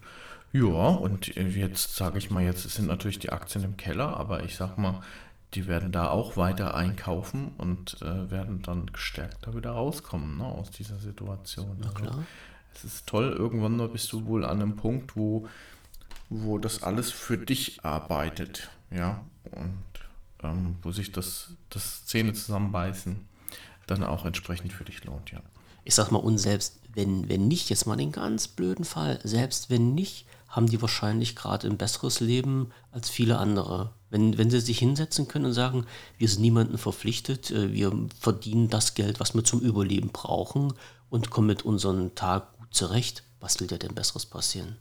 [SPEAKER 2] ja, und jetzt sage ich mal, jetzt sind natürlich die Aktien im Keller, aber ich sag mal, die werden da auch weiter einkaufen und äh, werden dann gestärkt da wieder rauskommen ne, aus dieser Situation. Also, es ist toll, irgendwann mal bist du wohl an einem Punkt, wo, wo das alles für dich arbeitet, ja, und ähm, wo sich das, das Zähne zusammenbeißen dann auch entsprechend für dich lohnt, ja.
[SPEAKER 1] Ich sag mal, und selbst wenn, wenn nicht, jetzt mal den ganz blöden Fall, selbst wenn nicht, haben die wahrscheinlich gerade ein besseres Leben als viele andere. Wenn, wenn sie sich hinsetzen können und sagen, wir sind niemandem verpflichtet, äh, wir verdienen das Geld, was wir zum Überleben brauchen und kommen mit unserem Tag gut zurecht, was will dir denn Besseres passieren?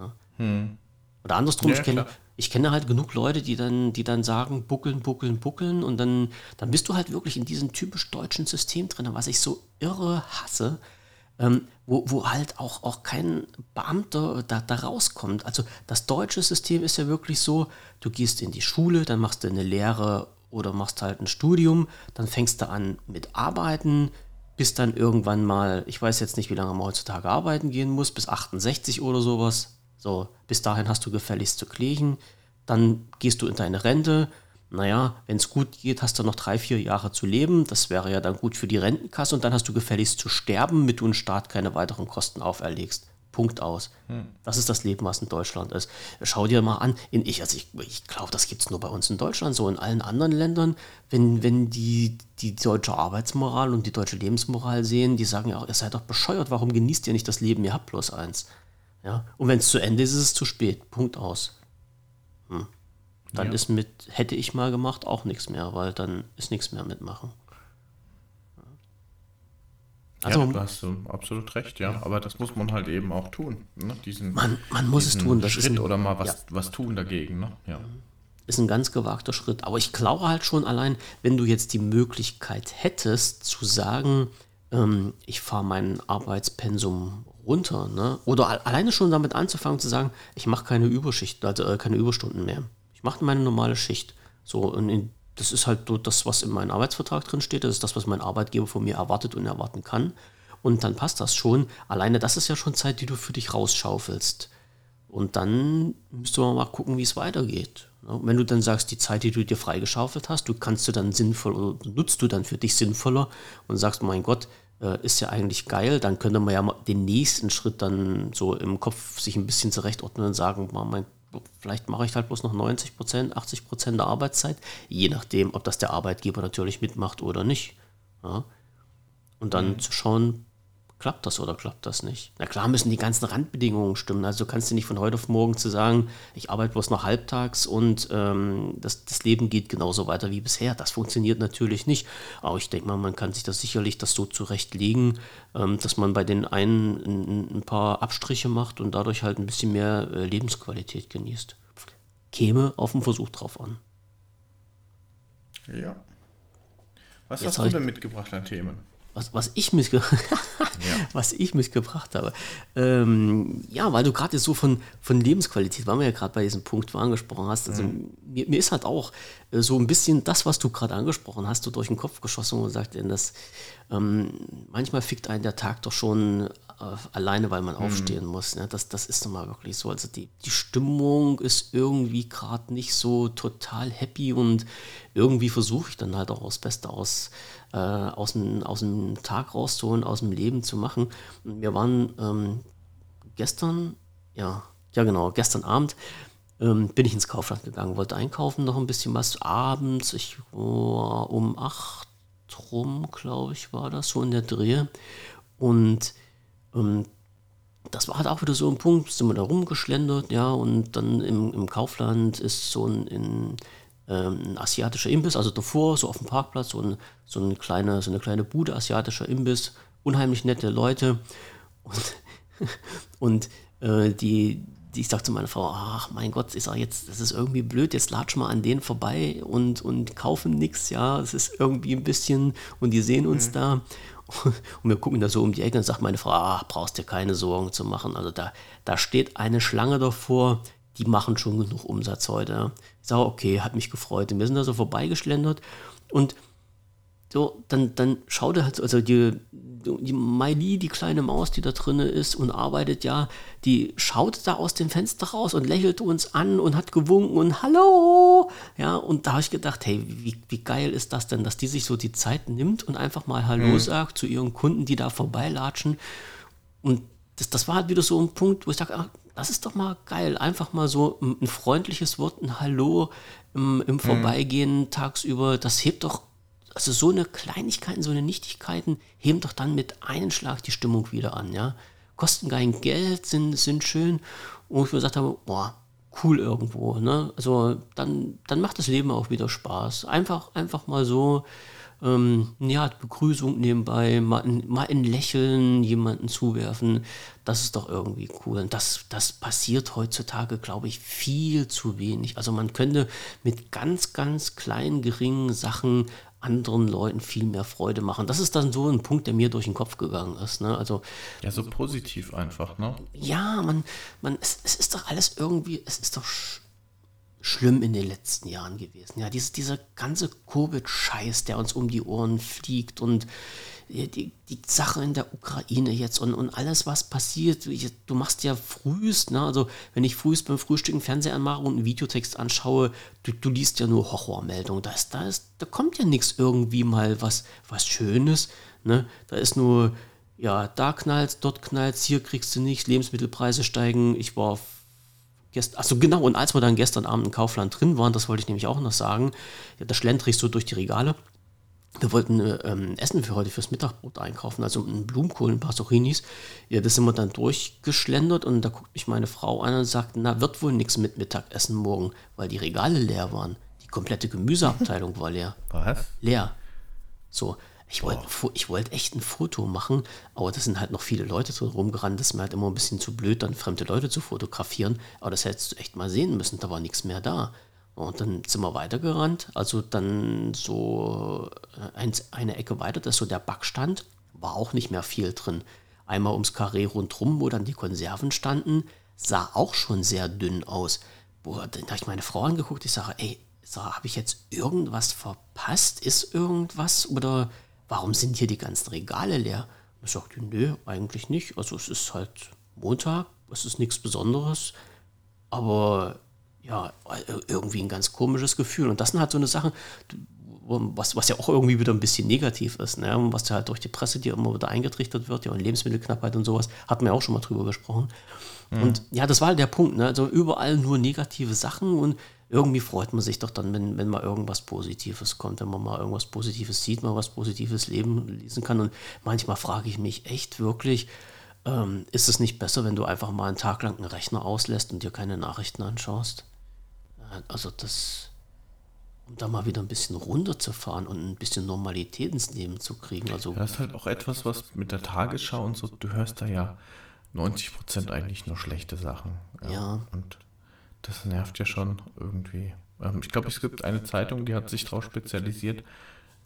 [SPEAKER 1] Ja? Hm. Oder andersrum, ja, ich, kenne, ich kenne halt genug Leute, die dann, die dann sagen, buckeln, buckeln, buckeln und dann, dann bist du halt wirklich in diesem typisch deutschen System drin, was ich so irre hasse, ähm, wo, wo halt auch, auch kein Beamter da, da rauskommt. Also das deutsche System ist ja wirklich so, du gehst in die Schule, dann machst du eine Lehre oder machst halt ein Studium, dann fängst du an mit Arbeiten, bis dann irgendwann mal, ich weiß jetzt nicht, wie lange man heutzutage arbeiten gehen muss, bis 68 oder sowas. So, bis dahin hast du gefälligst zu klären. Dann gehst du in deine Rente, naja, wenn es gut geht, hast du noch drei, vier Jahre zu leben. Das wäre ja dann gut für die Rentenkasse und dann hast du gefälligst zu sterben, damit du einen Staat keine weiteren Kosten auferlegst. Punkt aus. Hm. Das ist das Leben, was in Deutschland ist. Schau dir mal an, in ich, also ich, ich glaube, das gibt es nur bei uns in Deutschland so. In allen anderen Ländern, wenn, wenn die, die deutsche Arbeitsmoral und die deutsche Lebensmoral sehen, die sagen ja, ihr seid doch bescheuert, warum genießt ihr nicht das Leben, ihr habt bloß eins. Ja? Und wenn es zu Ende ist, ist es zu spät. Punkt aus. Hm. Dann ja. ist mit, hätte ich mal gemacht, auch nichts mehr, weil dann ist nichts mehr mitmachen.
[SPEAKER 2] Also, ja, du hast du absolut recht, ja. Aber das muss man halt eben auch tun. Ne? Diesen,
[SPEAKER 1] man, man muss es tun.
[SPEAKER 2] Das Schritt ein, oder mal was, ja. was tun dagegen. Ne? Ja.
[SPEAKER 1] Ist ein ganz gewagter Schritt. Aber ich glaube halt schon allein, wenn du jetzt die Möglichkeit hättest zu sagen, ähm, ich fahre mein Arbeitspensum runter, ne? oder alleine schon damit anzufangen zu sagen, ich mache keine Überschicht, also äh, keine Überstunden mehr. Ich mache meine normale Schicht. So, und in, das ist halt so das, was in meinem Arbeitsvertrag drin steht. Das ist das, was mein Arbeitgeber von mir erwartet und erwarten kann. Und dann passt das schon. Alleine das ist ja schon Zeit, die du für dich rausschaufelst. Und dann müsst du mal gucken, wie es weitergeht. Wenn du dann sagst, die Zeit, die du dir freigeschaufelt hast, du kannst du dann sinnvoll oder nutzt du dann für dich sinnvoller und sagst, mein Gott, äh, ist ja eigentlich geil, dann könnte man ja den nächsten Schritt dann so im Kopf sich ein bisschen zurechtordnen und sagen, mein vielleicht mache ich halt bloß noch 90 Prozent, 80 Prozent der Arbeitszeit, je nachdem, ob das der Arbeitgeber natürlich mitmacht oder nicht. Ja. Und dann mhm. zu schauen, klappt das oder klappt das nicht? Na klar müssen die ganzen Randbedingungen stimmen. Also du kannst du nicht von heute auf morgen zu sagen, ich arbeite bloß noch halbtags und ähm, das, das Leben geht genauso weiter wie bisher. Das funktioniert natürlich nicht. Aber ich denke mal, man kann sich das sicherlich das so zurechtlegen, ähm, dass man bei den einen ein, ein, paar Abstriche macht und dadurch halt ein bisschen mehr äh, Lebensqualität genießt. Käme auf den Versuch drauf an.
[SPEAKER 2] Ja. Was Jetzt hast du denn mitgebracht an Themen?
[SPEAKER 1] Was, was, ich, mitge ja. was ich mitgebracht habe. Ähm, ja, weil du gerade so von, von Lebensqualität, weil wir ja gerade bei diesem Punkt angesprochen hast, also mhm. mir, mir, ist halt auch äh, so ein bisschen das, was du gerade angesprochen hast, du durch den Kopf geschossen und gesagt, denn das ähm, manchmal fickt einen der Tag doch schon äh, alleine, weil man mhm. aufstehen muss. Ne? Das, das ist nun mal wirklich so. Also die, die Stimmung ist irgendwie gerade nicht so total happy und irgendwie versuche ich dann halt auch das Beste aus, äh, aus, dem, aus dem Tag rauszuholen, aus dem Leben zu machen. wir waren ähm, gestern, ja, ja genau, gestern Abend ähm, bin ich ins Kaufland gegangen, wollte einkaufen, noch ein bisschen was abends. Ich war um acht rum, glaube ich, war das so in der Dreh. Und ähm, das war halt auch wieder so ein Punkt, sind wir da rumgeschlendert, ja, und dann im, im Kaufland ist so ein, in, ähm, ein asiatischer Imbiss, also davor, so auf dem Parkplatz, so, ein, so, eine, kleine, so eine kleine Bude, asiatischer Imbiss, unheimlich nette Leute. Und, und äh, die, die, ich sagte zu meiner Frau, ach mein Gott, sage jetzt, das ist irgendwie blöd, jetzt latsch mal an denen vorbei und, und kaufen nichts, ja, es ist irgendwie ein bisschen, und die sehen uns mhm. da. Und wir gucken da so um die Ecke und sagt meine Frau, ach, brauchst dir keine Sorgen zu machen. Also da, da steht eine Schlange davor, die machen schon genug Umsatz heute. Ich sage, okay, hat mich gefreut. Und wir sind da so vorbeigeschlendert und so, dann, dann schaut er halt, also die, die Miley, die kleine Maus, die da drin ist und arbeitet ja, die schaut da aus dem Fenster raus und lächelt uns an und hat gewunken und Hallo! Ja, und da habe ich gedacht, hey, wie, wie geil ist das denn, dass die sich so die Zeit nimmt und einfach mal Hallo mhm. sagt zu ihren Kunden, die da vorbeilatschen. Und das, das war halt wieder so ein Punkt, wo ich sage, das ist doch mal geil. Einfach mal so ein, ein freundliches Wort, ein Hallo im, im mhm. Vorbeigehen mhm. tagsüber, das hebt doch also so eine Kleinigkeiten, so eine Nichtigkeiten heben doch dann mit einem Schlag die Stimmung wieder an, ja. Kosten kein Geld, sind, sind schön. Und ich mir gesagt habe, boah, cool irgendwo, ne? Also dann, dann macht das Leben auch wieder Spaß. Einfach, einfach mal so, ähm, ja, Begrüßung nebenbei, mal ein, mal ein Lächeln jemanden zuwerfen, das ist doch irgendwie cool. Und das, das passiert heutzutage, glaube ich, viel zu wenig. Also man könnte mit ganz, ganz kleinen, geringen Sachen anderen Leuten viel mehr Freude machen. Das ist dann so ein Punkt, der mir durch den Kopf gegangen ist. Ne? Also,
[SPEAKER 2] ja, so positiv einfach, ne?
[SPEAKER 1] Ja, man, man, es, es ist doch alles irgendwie, es ist doch schlimm in den letzten Jahren gewesen. Ja, diese, dieser ganze Covid-Scheiß, der uns um die Ohren fliegt und die, die Sache in der Ukraine jetzt und, und alles, was passiert. Du machst ja frühst, ne? also wenn ich frühst beim Frühstück einen Fernseher anmache und einen Videotext anschaue, du, du liest ja nur Horrormeldungen. Da, ist, da, ist, da kommt ja nichts irgendwie mal was, was Schönes. Ne? Da ist nur, ja, da knallt, dort knallt, hier kriegst du nichts, Lebensmittelpreise steigen. Ich war achso genau, und als wir dann gestern Abend in Kaufland drin waren, das wollte ich nämlich auch noch sagen, ja, da schlendrich so durch die Regale wir wollten äh, ähm, Essen für heute fürs Mittagbrot einkaufen, also einen Blumenkohl, ein paar Zucchinis. Ja, das sind wir dann durchgeschlendert und da guckt mich meine Frau an und sagt, na, wird wohl nichts mit Mittagessen morgen, weil die Regale leer waren. Die komplette Gemüseabteilung war leer.
[SPEAKER 2] Was?
[SPEAKER 1] Leer. So, ich wollte ich wollt echt ein Foto machen, aber da sind halt noch viele Leute drin rumgerannt. Das ist mir halt immer ein bisschen zu blöd, dann fremde Leute zu fotografieren. Aber das hättest du echt mal sehen müssen, da war nichts mehr da. Und dann sind wir weitergerannt. Also dann so äh, eine Ecke weiter, das ist so der Backstand, war auch nicht mehr viel drin. Einmal ums Karree rundherum, wo dann die Konserven standen, sah auch schon sehr dünn aus. Boah, dann habe ich meine Frau angeguckt, ich sage, ey, habe ich jetzt irgendwas verpasst? Ist irgendwas? Oder warum sind hier die ganzen Regale leer? Ich sagte, nö, eigentlich nicht. Also es ist halt Montag, es ist nichts Besonderes. Aber ja, irgendwie ein ganz komisches Gefühl. Und das sind halt so eine Sache, was, was ja auch irgendwie wieder ein bisschen negativ ist, ne? was ja halt durch die Presse dir immer wieder eingetrichtert wird, ja, und Lebensmittelknappheit und sowas, hatten wir auch schon mal drüber gesprochen. Mhm. Und ja, das war halt der Punkt, ne? also überall nur negative Sachen und irgendwie freut man sich doch dann, wenn, wenn mal irgendwas Positives kommt, wenn man mal irgendwas Positives sieht, mal was Positives leben, lesen kann. Und manchmal frage ich mich echt wirklich, ähm, ist es nicht besser, wenn du einfach mal einen Tag lang einen Rechner auslässt und dir keine Nachrichten anschaust? Also das, um da mal wieder ein bisschen runterzufahren und ein bisschen Normalität ins Leben zu kriegen. Also,
[SPEAKER 2] das ist halt auch etwas, was mit der Tagesschau und so, du hörst da ja 90 Prozent eigentlich nur schlechte Sachen.
[SPEAKER 1] Ja. ja.
[SPEAKER 2] Und das nervt ja schon irgendwie. Ähm, ich glaube, es gibt eine Zeitung, die hat sich darauf spezialisiert,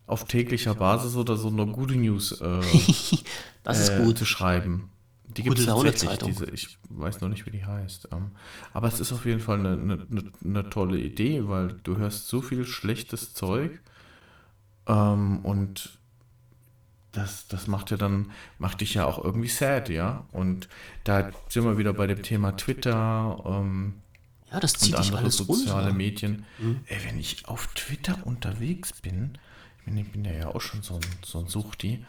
[SPEAKER 2] auf täglicher Basis oder so eine gute News äh,
[SPEAKER 1] das ist äh, gut.
[SPEAKER 2] zu schreiben. Die gibt es tatsächlich, diese, ich weiß noch nicht, wie die heißt. Ähm, aber es ist auf jeden Fall eine, eine, eine, tolle Idee, weil du hörst so viel schlechtes Zeug ähm, und das, das macht ja dann, macht dich ja auch irgendwie sad, ja. Und da sind wir wieder bei dem Thema Twitter, ähm,
[SPEAKER 1] ja, das zieht und andere
[SPEAKER 2] soziale runter. Medien. Mhm. Ey, wenn ich auf Twitter unterwegs bin, ich bin, ich bin ja auch schon so ein, so ein Suchti,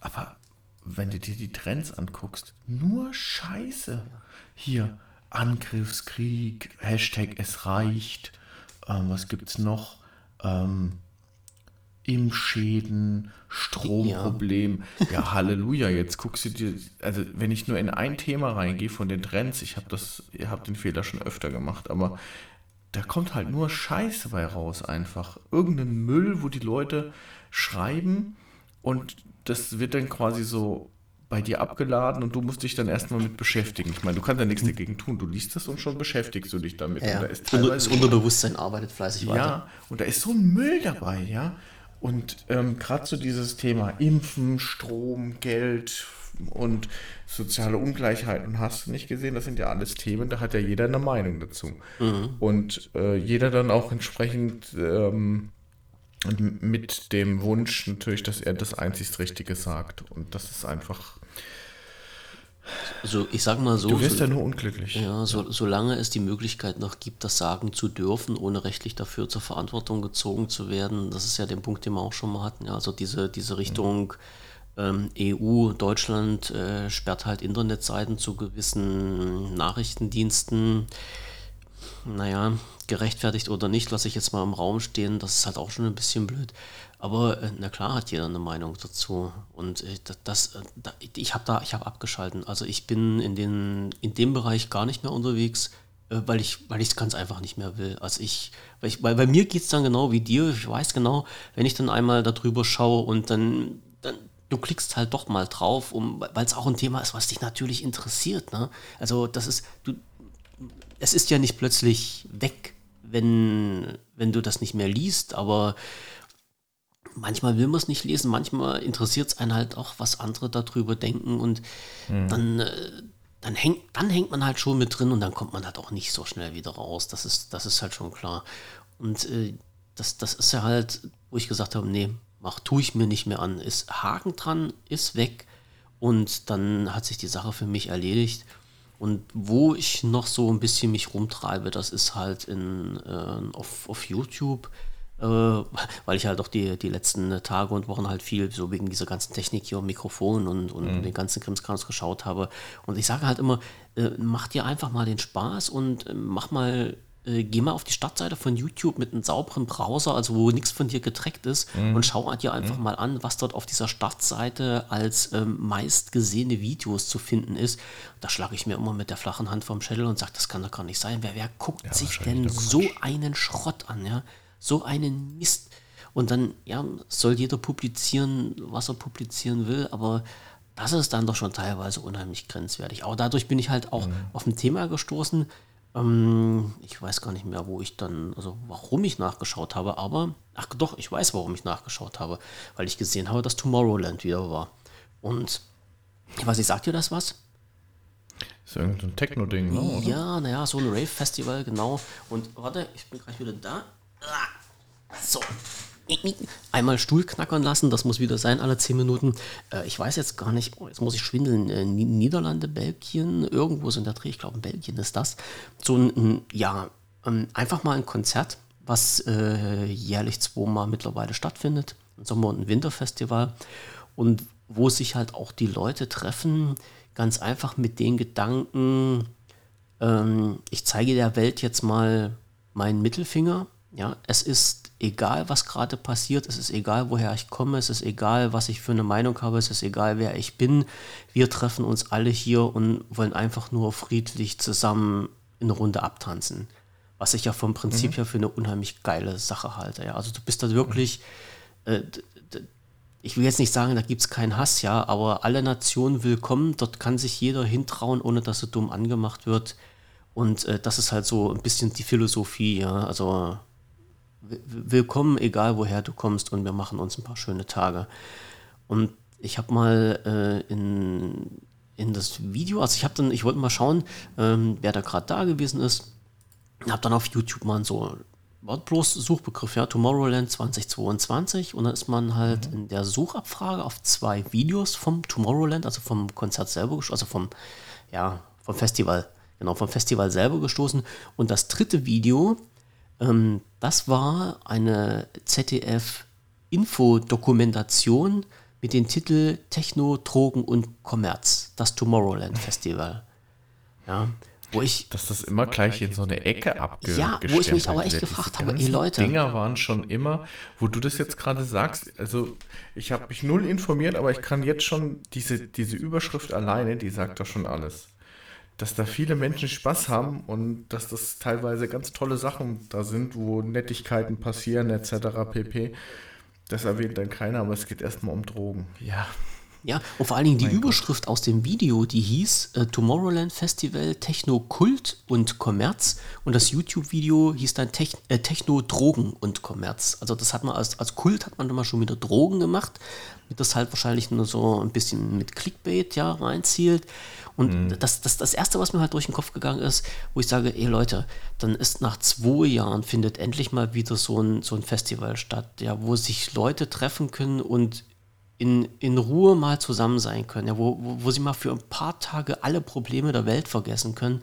[SPEAKER 2] aber wenn du dir die Trends anguckst, nur Scheiße. Hier, Angriffskrieg, Hashtag es reicht, ähm, was gibt's noch? Ähm, Impfschäden, Stromproblem. Ja. ja. Halleluja, jetzt guckst du dir, also wenn ich nur in ein Thema reingehe von den Trends, ich habe das, ihr habt den Fehler schon öfter gemacht, aber da kommt halt nur Scheiße bei raus einfach. Irgendein Müll, wo die Leute schreiben und das wird dann quasi so bei dir abgeladen und du musst dich dann erstmal mit beschäftigen. Ich meine, du kannst ja nichts dagegen tun. Du liest das und schon beschäftigst du dich damit.
[SPEAKER 1] Ja.
[SPEAKER 2] Und
[SPEAKER 1] da ist das Unterbewusstsein arbeitet fleißig
[SPEAKER 2] ja, weiter. Ja, und da ist so ein Müll dabei, ja. Und ähm, gerade so dieses Thema Impfen, Strom, Geld und soziale Ungleichheit und hast du nicht gesehen, das sind ja alles Themen, da hat ja jeder eine Meinung dazu. Mhm. Und äh, jeder dann auch entsprechend ähm, mit dem Wunsch natürlich, dass er das einzig Richtige sagt. Und das ist einfach
[SPEAKER 1] also ich sage mal so.
[SPEAKER 2] Du wirst so, ja nur unglücklich.
[SPEAKER 1] Ja, so, solange es die Möglichkeit noch gibt, das sagen zu dürfen, ohne rechtlich dafür zur Verantwortung gezogen zu werden, das ist ja der Punkt, den wir auch schon mal hatten. Ja, also diese, diese Richtung ähm, EU, Deutschland äh, sperrt halt Internetseiten zu gewissen Nachrichtendiensten. Naja, gerechtfertigt oder nicht, lasse ich jetzt mal im Raum stehen, das ist halt auch schon ein bisschen blöd. Aber äh, na klar hat jeder eine Meinung dazu. Und äh, das, äh, das, ich habe da, ich habe abgeschalten. Also ich bin in, den, in dem Bereich gar nicht mehr unterwegs, weil ich weil es ganz einfach nicht mehr will. Also ich, weil, ich, weil bei mir geht es dann genau wie dir. Ich weiß genau, wenn ich dann einmal darüber schaue und dann, dann du klickst halt doch mal drauf, um, weil es auch ein Thema ist, was dich natürlich interessiert. Ne? Also das ist, du, es ist ja nicht plötzlich weg, wenn, wenn du das nicht mehr liest, aber manchmal will man es nicht lesen, manchmal interessiert es einen halt auch, was andere darüber denken und mhm. dann, äh, dann, hängt, dann hängt man halt schon mit drin und dann kommt man halt auch nicht so schnell wieder raus. Das ist, das ist halt schon klar. Und äh, das, das ist ja halt, wo ich gesagt habe, nee, mach, tue ich mir nicht mehr an. Ist Haken dran, ist weg und dann hat sich die Sache für mich erledigt. Und wo ich noch so ein bisschen mich rumtreibe, das ist halt in, äh, auf, auf YouTube weil ich halt auch die, die letzten Tage und Wochen halt viel so wegen dieser ganzen Technik hier, Mikrofon und, und mhm. den ganzen Krimskrams geschaut habe. Und ich sage halt immer, äh, mach dir einfach mal den Spaß und äh, mach mal äh, geh mal auf die Startseite von YouTube mit einem sauberen Browser, also wo nichts von dir getrackt ist, mhm. und schau dir einfach mhm. mal an, was dort auf dieser Startseite als ähm, meist gesehene Videos zu finden ist. Da schlage ich mir immer mit der flachen Hand vom Schädel und sage, das kann doch gar nicht sein. Wer, wer guckt ja, sich denn so einen Schrott an? Ja? So einen Mist. Und dann, ja, soll jeder publizieren, was er publizieren will, aber das ist dann doch schon teilweise unheimlich grenzwertig. Aber dadurch bin ich halt auch mhm. auf ein Thema gestoßen. Ähm, ich weiß gar nicht mehr, wo ich dann, also warum ich nachgeschaut habe, aber, ach doch, ich weiß, warum ich nachgeschaut habe, weil ich gesehen habe, dass Tomorrowland wieder war. Und ich weiß nicht, sagt ihr das was?
[SPEAKER 2] Ist irgendein Techno-Ding, ne?
[SPEAKER 1] Ja, naja, so ein Rave-Festival, genau. Und warte, ich bin gleich wieder da. So. Einmal Stuhl knackern lassen, das muss wieder sein, alle 10 Minuten. Äh, ich weiß jetzt gar nicht, oh, jetzt muss ich schwindeln. Äh, Niederlande, Belgien, irgendwo sind der Dreh, ich glaube in Belgien ist das. So ein, ja, ähm, einfach mal ein Konzert, was äh, jährlich zweimal mittlerweile stattfindet. Ein Sommer- und ein Winterfestival. Und wo sich halt auch die Leute treffen, ganz einfach mit den Gedanken, ähm, ich zeige der Welt jetzt mal meinen Mittelfinger ja, es ist egal, was gerade passiert, es ist egal, woher ich komme, es ist egal, was ich für eine Meinung habe, es ist egal, wer ich bin. Wir treffen uns alle hier und wollen einfach nur friedlich zusammen in eine Runde abtanzen. Was ich ja vom Prinzip mhm. her für eine unheimlich geile Sache halte. Ja. Also du bist da wirklich, äh, ich will jetzt nicht sagen, da gibt es keinen Hass, ja, aber alle Nationen willkommen, dort kann sich jeder hintrauen, ohne dass er dumm angemacht wird. Und äh, das ist halt so ein bisschen die Philosophie, ja. Also willkommen, egal woher du kommst und wir machen uns ein paar schöne Tage. Und ich habe mal äh, in, in das Video, also ich habe dann, ich wollte mal schauen, ähm, wer da gerade da gewesen ist. Habe dann auf YouTube mal so bloß Suchbegriff, ja, Tomorrowland 2022 und dann ist man halt mhm. in der Suchabfrage auf zwei Videos vom Tomorrowland, also vom Konzert selber, also vom, ja, vom Festival, genau, vom Festival selber gestoßen und das dritte Video, ähm, das war eine ZDF-Infodokumentation mit dem Titel Techno, Drogen und Kommerz, das Tomorrowland Festival. Ja, wo ich.
[SPEAKER 2] Dass das immer gleich in so eine Ecke abge
[SPEAKER 1] Ja, wo ich mich aber echt gefragt habe, ey Leute.
[SPEAKER 2] Dinger waren schon immer, wo du das jetzt gerade sagst, also ich habe mich null informiert, aber ich kann jetzt schon diese, diese Überschrift alleine, die sagt doch schon alles. Dass da viele Menschen Spaß haben und dass das teilweise ganz tolle Sachen da sind, wo Nettigkeiten passieren, etc. pp. Das erwähnt dann keiner, aber es geht erstmal um Drogen. Ja.
[SPEAKER 1] Ja, und vor allen Dingen die mein Überschrift Gott. aus dem Video, die hieß äh, Tomorrowland Festival Techno Kult und Kommerz und das YouTube-Video hieß dann Tech, äh, Techno Drogen und Kommerz. Also das hat man als, als Kult hat man immer schon wieder Drogen gemacht, mit das halt wahrscheinlich nur so ein bisschen mit Clickbait ja reinzielt. Und mhm. das, das, das Erste, was mir halt durch den Kopf gegangen ist, wo ich sage, ey Leute, dann ist nach zwei Jahren findet endlich mal wieder so ein, so ein Festival statt, ja, wo sich Leute treffen können und in, in Ruhe mal zusammen sein können, ja, wo, wo, wo sie mal für ein paar Tage alle Probleme der Welt vergessen können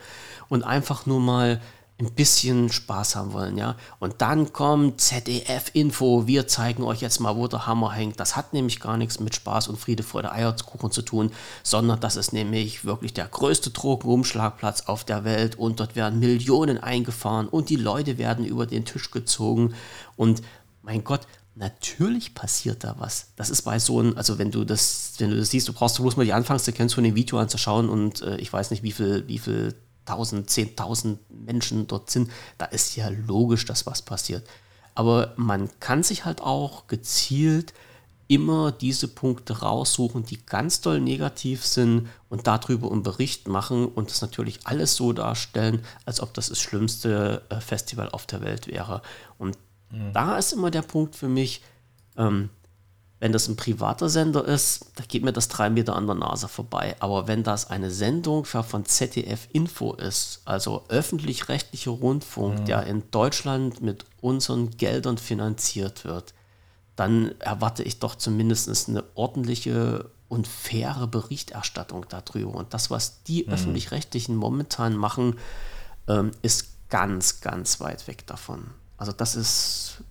[SPEAKER 1] und einfach nur mal ein bisschen Spaß haben wollen, ja. Und dann kommt ZDF-Info, wir zeigen euch jetzt mal, wo der Hammer hängt. Das hat nämlich gar nichts mit Spaß und Friede, Freude, Eierkuchen zu tun, sondern das ist nämlich wirklich der größte Drogenumschlagplatz auf der Welt und dort werden Millionen eingefahren und die Leute werden über den Tisch gezogen und mein Gott, natürlich passiert da was. Das ist bei so einem, also wenn du das, wenn du das siehst, du brauchst bloß mal die Anfangssequenz von dem Video anzuschauen und äh, ich weiß nicht, wie viel, wie viel tausend, zehntausend Menschen dort sind, da ist ja logisch, dass was passiert. Aber man kann sich halt auch gezielt immer diese Punkte raussuchen, die ganz doll negativ sind und darüber einen Bericht machen und das natürlich alles so darstellen, als ob das das schlimmste äh, Festival auf der Welt wäre. Und mhm. da ist immer der Punkt für mich, ähm, wenn das ein privater Sender ist, da geht mir das drei Meter an der Nase vorbei. Aber wenn das eine Sendung von ZDF Info ist, also öffentlich-rechtlicher Rundfunk, mhm. der in Deutschland mit unseren Geldern finanziert wird, dann erwarte ich doch zumindest eine ordentliche und faire Berichterstattung darüber. Und das, was die mhm. öffentlich-rechtlichen momentan machen, ähm, ist ganz, ganz weit weg davon. Also das ist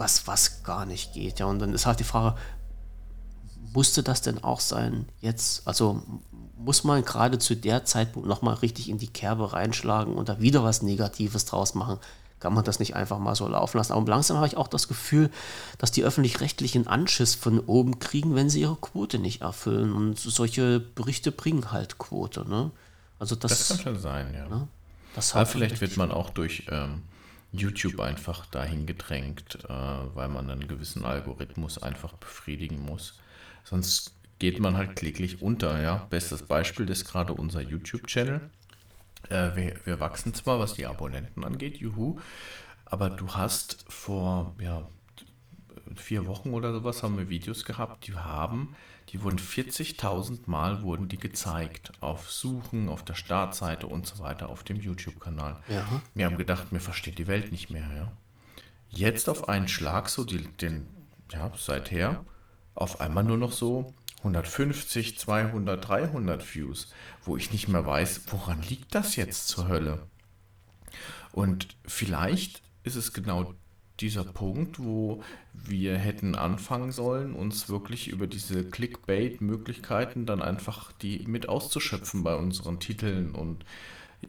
[SPEAKER 1] was, was gar nicht geht. Ja, und dann ist halt die Frage, musste das denn auch sein jetzt? Also muss man gerade zu der Zeitpunkt nochmal richtig in die Kerbe reinschlagen und da wieder was Negatives draus machen? Kann man das nicht einfach mal so laufen lassen? Aber langsam habe ich auch das Gefühl, dass die öffentlich-rechtlichen Anschiss von oben kriegen, wenn sie ihre Quote nicht erfüllen. Und solche Berichte bringen halt Quote. Ne? Also das,
[SPEAKER 2] das kann schon sein, ja. Ne? Das Aber vielleicht wird man auch durch ähm, YouTube einfach dahin gedrängt, äh, weil man einen gewissen Algorithmus einfach befriedigen muss. Sonst geht man halt kläglich unter. Ja? Bestes Beispiel ist gerade unser YouTube-Channel. Äh, wir, wir, wachsen zwar, was die Abonnenten angeht, juhu, aber du hast vor ja, vier Wochen oder sowas haben wir Videos gehabt, die haben die wurden 40.000 Mal wurden die gezeigt auf Suchen, auf der Startseite und so weiter auf dem YouTube-Kanal. Ja. Wir haben gedacht, mir versteht die Welt nicht mehr. Ja. Jetzt auf einen Schlag so die, den ja seither auf einmal nur noch so 150, 200, 300 Views, wo ich nicht mehr weiß, woran liegt das jetzt zur Hölle? Und vielleicht ist es genau dieser Punkt, wo wir hätten anfangen sollen, uns wirklich über diese Clickbait-Möglichkeiten dann einfach die mit auszuschöpfen bei unseren Titeln und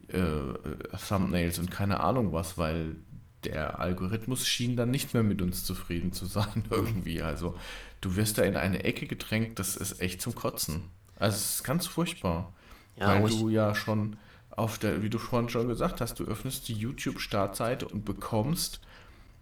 [SPEAKER 2] äh, Thumbnails und keine Ahnung was, weil der Algorithmus schien dann nicht mehr mit uns zufrieden zu sein irgendwie. Also du wirst da in eine Ecke gedrängt, das ist echt zum Kotzen. Also es ist ganz furchtbar, ja, weil du ja schon auf der, wie du vorhin schon gesagt hast, du öffnest die YouTube-Startseite und bekommst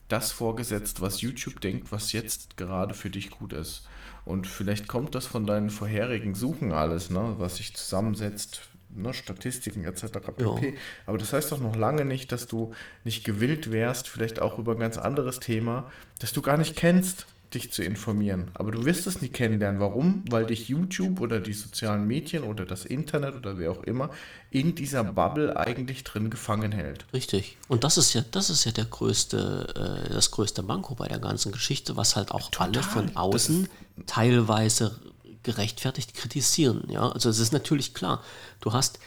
[SPEAKER 2] das vorgesetzt, was YouTube denkt, was jetzt gerade für dich gut ist. Und vielleicht kommt das von deinen vorherigen Suchen alles, ne, was sich zusammensetzt, ne, Statistiken etc. pp. Ja. Aber das heißt doch noch lange nicht, dass du nicht gewillt wärst, vielleicht auch über ein ganz anderes Thema, das du gar nicht kennst, dich zu informieren. Aber du wirst es nie kennenlernen. Warum? Weil dich YouTube oder die sozialen Medien oder das Internet oder wer auch immer in dieser Bubble eigentlich drin gefangen hält.
[SPEAKER 1] Richtig. Und das ist ja, das ist ja der größte, äh, das größte Manko bei der ganzen Geschichte, was halt auch Total. alle von außen teilweise gerechtfertigt kritisieren. Ja, also es ist natürlich klar, du hast,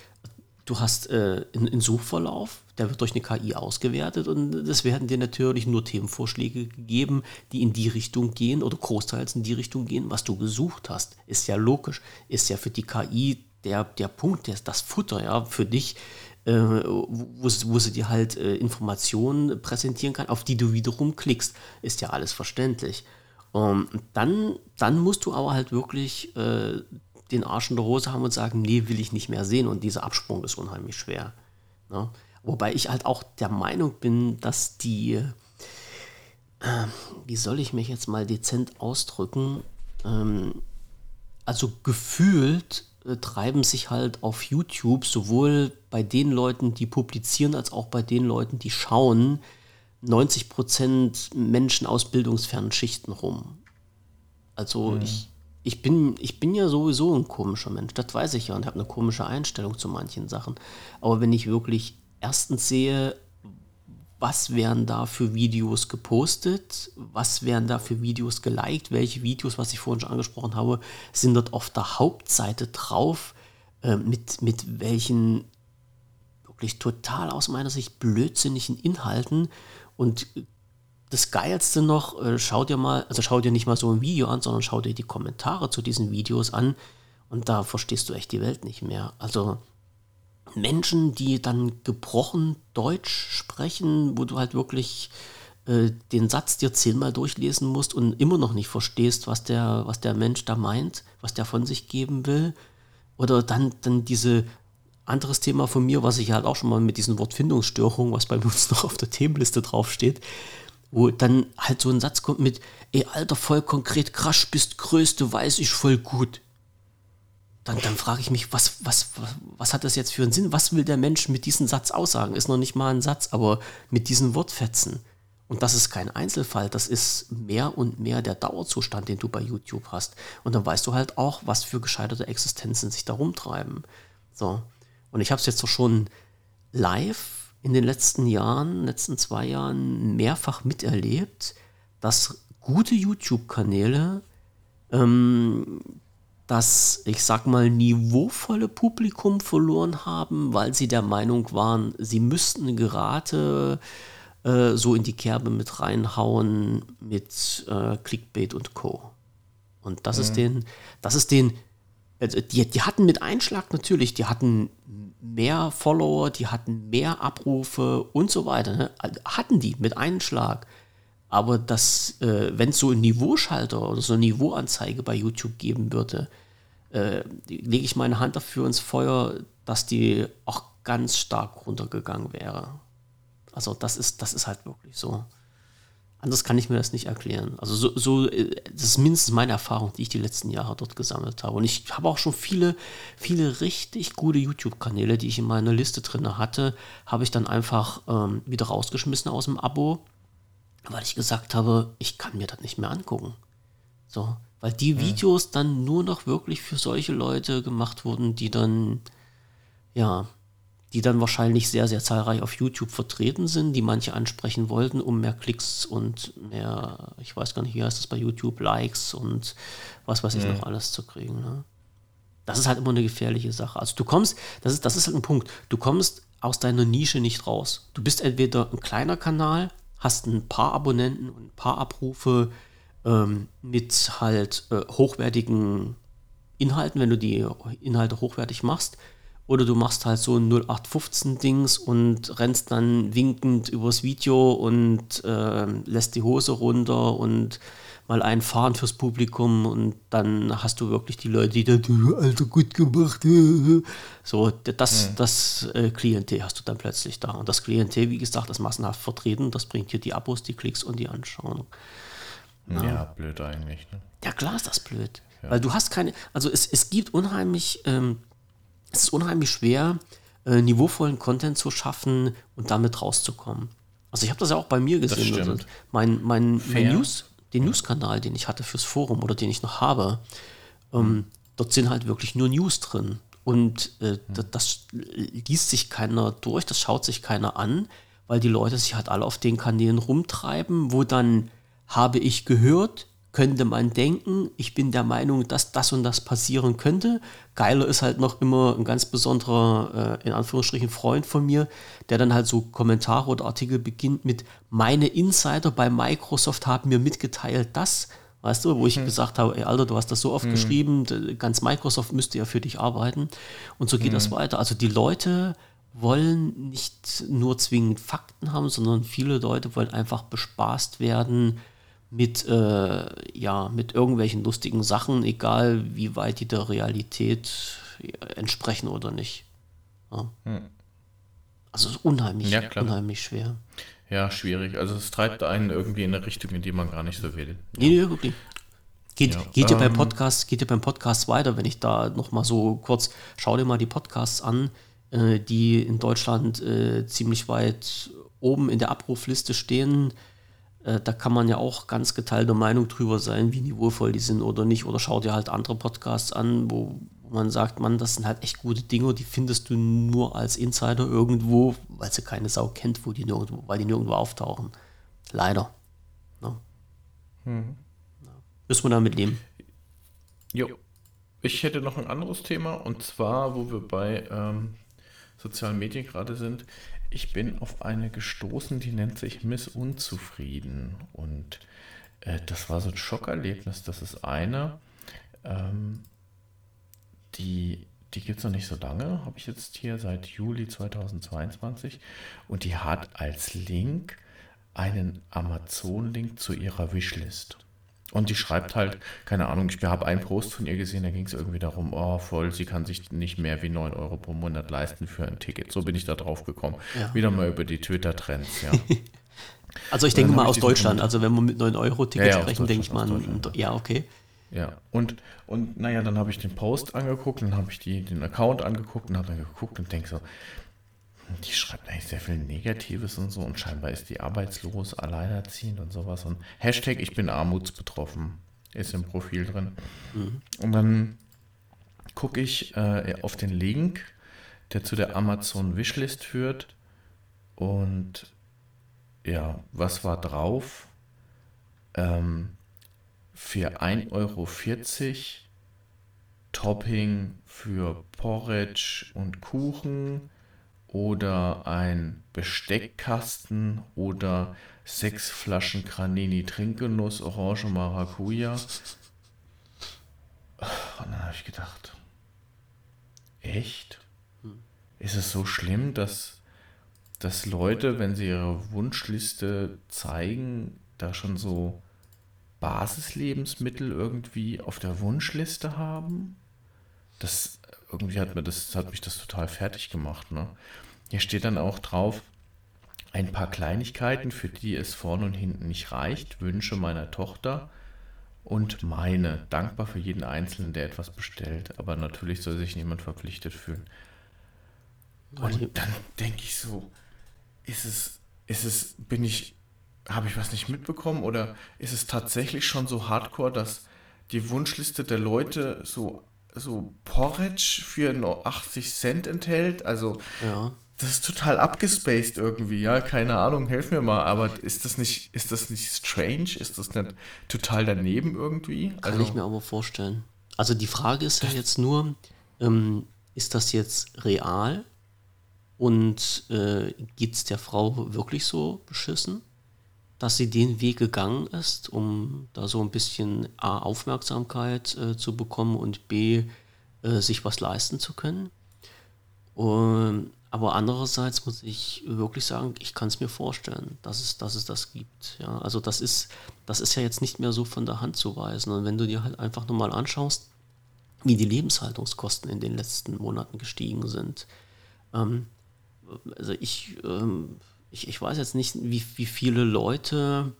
[SPEAKER 1] du hast äh, einen Suchverlauf, der wird durch eine KI ausgewertet und es werden dir natürlich nur Themenvorschläge gegeben, die in die Richtung gehen oder großteils in die Richtung gehen, was du gesucht hast. Ist ja logisch, ist ja für die KI der, der Punkt, der, das Futter, ja, für dich, äh, wo, wo, sie dir halt äh, Informationen präsentieren kann, auf die du wiederum klickst. Ist ja alles verständlich. Um, ähm, dann, dann musst du aber halt wirklich äh, den Arsch in der Hose haben und sagen, nee, will ich nicht mehr sehen. Und dieser Absprung ist unheimlich schwer. Ne? Wobei ich halt auch der Meinung bin, dass die, äh, wie soll ich mich jetzt mal dezent ausdrücken, ähm, also gefühlt äh, treiben sich halt auf YouTube sowohl bei den Leuten, die publizieren, als auch bei den Leuten, die schauen, 90 Prozent Menschen aus bildungsfernen Schichten rum. Also mhm. ich, ich, bin, ich bin ja sowieso ein komischer Mensch, das weiß ich ja und habe eine komische Einstellung zu manchen Sachen. Aber wenn ich wirklich erstens sehe, was werden da für Videos gepostet, was werden da für Videos geliked, welche Videos, was ich vorhin schon angesprochen habe, sind dort auf der Hauptseite drauf, äh, mit, mit welchen wirklich total aus meiner Sicht blödsinnigen Inhalten und das Geilste noch, äh, schau dir mal, also schau dir nicht mal so ein Video an, sondern schau dir die Kommentare zu diesen Videos an und da verstehst du echt die Welt nicht mehr. Also Menschen, die dann gebrochen Deutsch sprechen, wo du halt wirklich äh, den Satz dir zehnmal durchlesen musst und immer noch nicht verstehst, was der, was der Mensch da meint, was der von sich geben will. Oder dann, dann diese anderes Thema von mir, was ich halt auch schon mal mit diesen Wortfindungsstörungen, was bei uns noch auf der Themenliste draufsteht, wo dann halt so ein Satz kommt mit, ey, Alter, voll konkret, krasch, bist größte, weiß ich voll gut. Dann, dann frage ich mich, was, was, was, hat das jetzt für einen Sinn? Was will der Mensch mit diesem Satz aussagen? Ist noch nicht mal ein Satz, aber mit diesen Wortfetzen. Und das ist kein Einzelfall, das ist mehr und mehr der Dauerzustand, den du bei YouTube hast. Und dann weißt du halt auch, was für gescheiterte Existenzen sich da rumtreiben. So. Und ich habe es jetzt doch schon live in den letzten Jahren, letzten zwei Jahren mehrfach miterlebt, dass gute YouTube-Kanäle ähm, das, ich sag mal, niveauvolle Publikum verloren haben, weil sie der Meinung waren, sie müssten gerade äh, so in die Kerbe mit reinhauen mit äh, Clickbait und Co. Und das mhm. ist den, das ist den also die, die hatten mit Einschlag natürlich, die hatten mehr Follower, die hatten mehr Abrufe und so weiter. Ne? Also hatten die mit Einschlag. Aber das, äh, wenn es so ein Niveauschalter oder so eine Niveauanzeige bei YouTube geben würde, äh, lege ich meine Hand dafür ins Feuer, dass die auch ganz stark runtergegangen wäre. Also das ist, das ist halt wirklich so. Anders kann ich mir das nicht erklären. Also so, so, äh, das ist mindestens meine Erfahrung, die ich die letzten Jahre dort gesammelt habe. Und ich habe auch schon viele, viele richtig gute YouTube-Kanäle, die ich in meiner Liste drin hatte, habe ich dann einfach ähm, wieder rausgeschmissen aus dem Abo, weil ich gesagt habe, ich kann mir das nicht mehr angucken. So, weil die Videos dann nur noch wirklich für solche Leute gemacht wurden, die dann, ja, die dann wahrscheinlich sehr, sehr zahlreich auf YouTube vertreten sind, die manche ansprechen wollten, um mehr Klicks und mehr, ich weiß gar nicht, wie heißt das bei YouTube, Likes und was weiß ich mhm. noch alles zu kriegen. Ne? Das ist halt immer eine gefährliche Sache. Also du kommst, das ist, das ist halt ein Punkt, du kommst aus deiner Nische nicht raus. Du bist entweder ein kleiner Kanal, hast ein paar Abonnenten und ein paar Abrufe ähm, mit halt äh, hochwertigen Inhalten, wenn du die Inhalte hochwertig machst, oder du machst halt so ein 0815-Dings und rennst dann winkend übers Video und äh, lässt die Hose runter und mal einfahren fürs Publikum und dann hast du wirklich die Leute, die dann, Alter, gut gemacht. So, das, mhm. das äh, Klientel hast du dann plötzlich da. Und das Klientel, wie gesagt, das massenhaft vertreten, das bringt dir die Abos, die Klicks und die Anschauung.
[SPEAKER 2] Ja, ja blöd eigentlich. Ne?
[SPEAKER 1] Ja, klar ist das blöd. Ja. Weil du hast keine, also es, es gibt unheimlich ähm, es ist unheimlich schwer, äh, niveauvollen Content zu schaffen und damit rauszukommen. Also ich habe das ja auch bei mir gesehen. Also mein, mein, mein News, den News-Kanal, den ich hatte fürs Forum oder den ich noch habe, ähm, dort sind halt wirklich nur News drin. Und äh, das, das liest sich keiner durch, das schaut sich keiner an, weil die Leute sich halt alle auf den Kanälen rumtreiben, wo dann habe ich gehört, könnte man denken, ich bin der Meinung, dass das und das passieren könnte. Geiler ist halt noch immer ein ganz besonderer, äh, in Anführungsstrichen, Freund von mir, der dann halt so Kommentare oder Artikel beginnt mit, meine Insider bei Microsoft haben mir mitgeteilt, dass, weißt du, wo ich hm. gesagt habe, ey Alter, du hast das so oft hm. geschrieben, ganz Microsoft müsste ja für dich arbeiten. Und so geht hm. das weiter. Also die Leute wollen nicht nur zwingend Fakten haben, sondern viele Leute wollen einfach bespaßt werden mit, äh, ja, mit irgendwelchen lustigen Sachen, egal wie weit die der Realität entsprechen oder nicht. Ja. Hm. Also es ist unheimlich, ja, unheimlich schwer.
[SPEAKER 2] Ja, schwierig. Also es treibt einen irgendwie in eine Richtung, in die man gar nicht so will.
[SPEAKER 1] Nee, nee, wirklich. Geht, ja, geht ähm, ja beim Podcast, geht ja beim Podcast weiter, wenn ich da nochmal so kurz, schau dir mal die Podcasts an, äh, die in Deutschland äh, ziemlich weit oben in der Abrufliste stehen äh, da kann man ja auch ganz geteilte Meinung drüber sein, wie niveauvoll die sind oder nicht. Oder schau dir halt andere Podcasts an, wo man sagt, man, das sind halt echt gute Dinge, die findest du nur als Insider irgendwo, weil sie keine Sau kennt, wo die nirgendwo, weil die nirgendwo auftauchen. Leider. Ne? Hm. Müssen wir damit leben.
[SPEAKER 2] Jo. Ich hätte noch ein anderes Thema und zwar, wo wir bei ähm, sozialen Medien gerade sind ich bin auf eine gestoßen, die nennt sich Miss Unzufrieden. Und äh, das war so ein Schockerlebnis. Das ist eine, ähm, die, die gibt es noch nicht so lange, habe ich jetzt hier seit Juli 2022. Und die hat als Link einen Amazon-Link zu ihrer Wishlist. Und die schreibt halt, keine Ahnung, ich habe einen Post von ihr gesehen, da ging es irgendwie darum, oh voll, sie kann sich nicht mehr wie 9 Euro pro Monat leisten für ein Ticket. So bin ich da drauf gekommen. Ja. Wieder mal über die Twitter-Trends, ja.
[SPEAKER 1] also ich denke mal aus Deutschland, also wenn wir mit 9 Euro Ticket ja, sprechen, denke ich mal, ja, okay.
[SPEAKER 2] Ja, und, und naja, dann habe ich den Post angeguckt, dann habe ich die, den Account angeguckt und habe dann geguckt und denke so, die schreibt eigentlich sehr viel Negatives und so und scheinbar ist die arbeitslos, alleinerziehend und sowas. Und Hashtag ich bin armutsbetroffen ist im Profil drin. Mhm. Und dann gucke ich äh, auf den Link, der zu der Amazon Wishlist führt. Und ja, was war drauf? Ähm, für 1,40 Euro Topping für Porridge und Kuchen oder ein Besteckkasten oder sechs Flaschen Granini Trinkgenuss Orange Maracuja. Und dann habe ich gedacht, echt? Ist es so schlimm, dass, dass Leute, wenn sie ihre Wunschliste zeigen, da schon so Basislebensmittel irgendwie auf der Wunschliste haben? Das irgendwie hat mir das, hat mich das total fertig gemacht. Ne? Hier steht dann auch drauf, ein paar Kleinigkeiten, für die es vorne und hinten nicht reicht, Wünsche meiner Tochter und meine. Dankbar für jeden Einzelnen, der etwas bestellt. Aber natürlich soll sich niemand verpflichtet fühlen. Und dann denke ich so, ist es, ist es, bin ich, habe ich was nicht mitbekommen oder ist es tatsächlich schon so hardcore, dass die Wunschliste der Leute so so Porridge für nur 80 Cent enthält. Also ja. Das ist total abgespaced irgendwie, ja, keine Ahnung, helf mir mal, aber ist das nicht, ist das nicht strange? Ist das nicht total daneben irgendwie?
[SPEAKER 1] Kann also, ich mir aber vorstellen. Also die Frage ist ja jetzt nur, ähm, ist das jetzt real und äh, geht es der Frau wirklich so beschissen? dass sie den Weg gegangen ist, um da so ein bisschen A, Aufmerksamkeit äh, zu bekommen und B, äh, sich was leisten zu können. Und, aber andererseits muss ich wirklich sagen, ich kann es mir vorstellen, dass es, dass es das gibt. Ja, also das ist, das ist ja jetzt nicht mehr so von der Hand zu weisen. Und wenn du dir halt einfach nur mal anschaust, wie die Lebenshaltungskosten in den letzten Monaten gestiegen sind. Ähm, also ich ähm, ich, ich weiß jetzt nicht, wie, wie viele Leute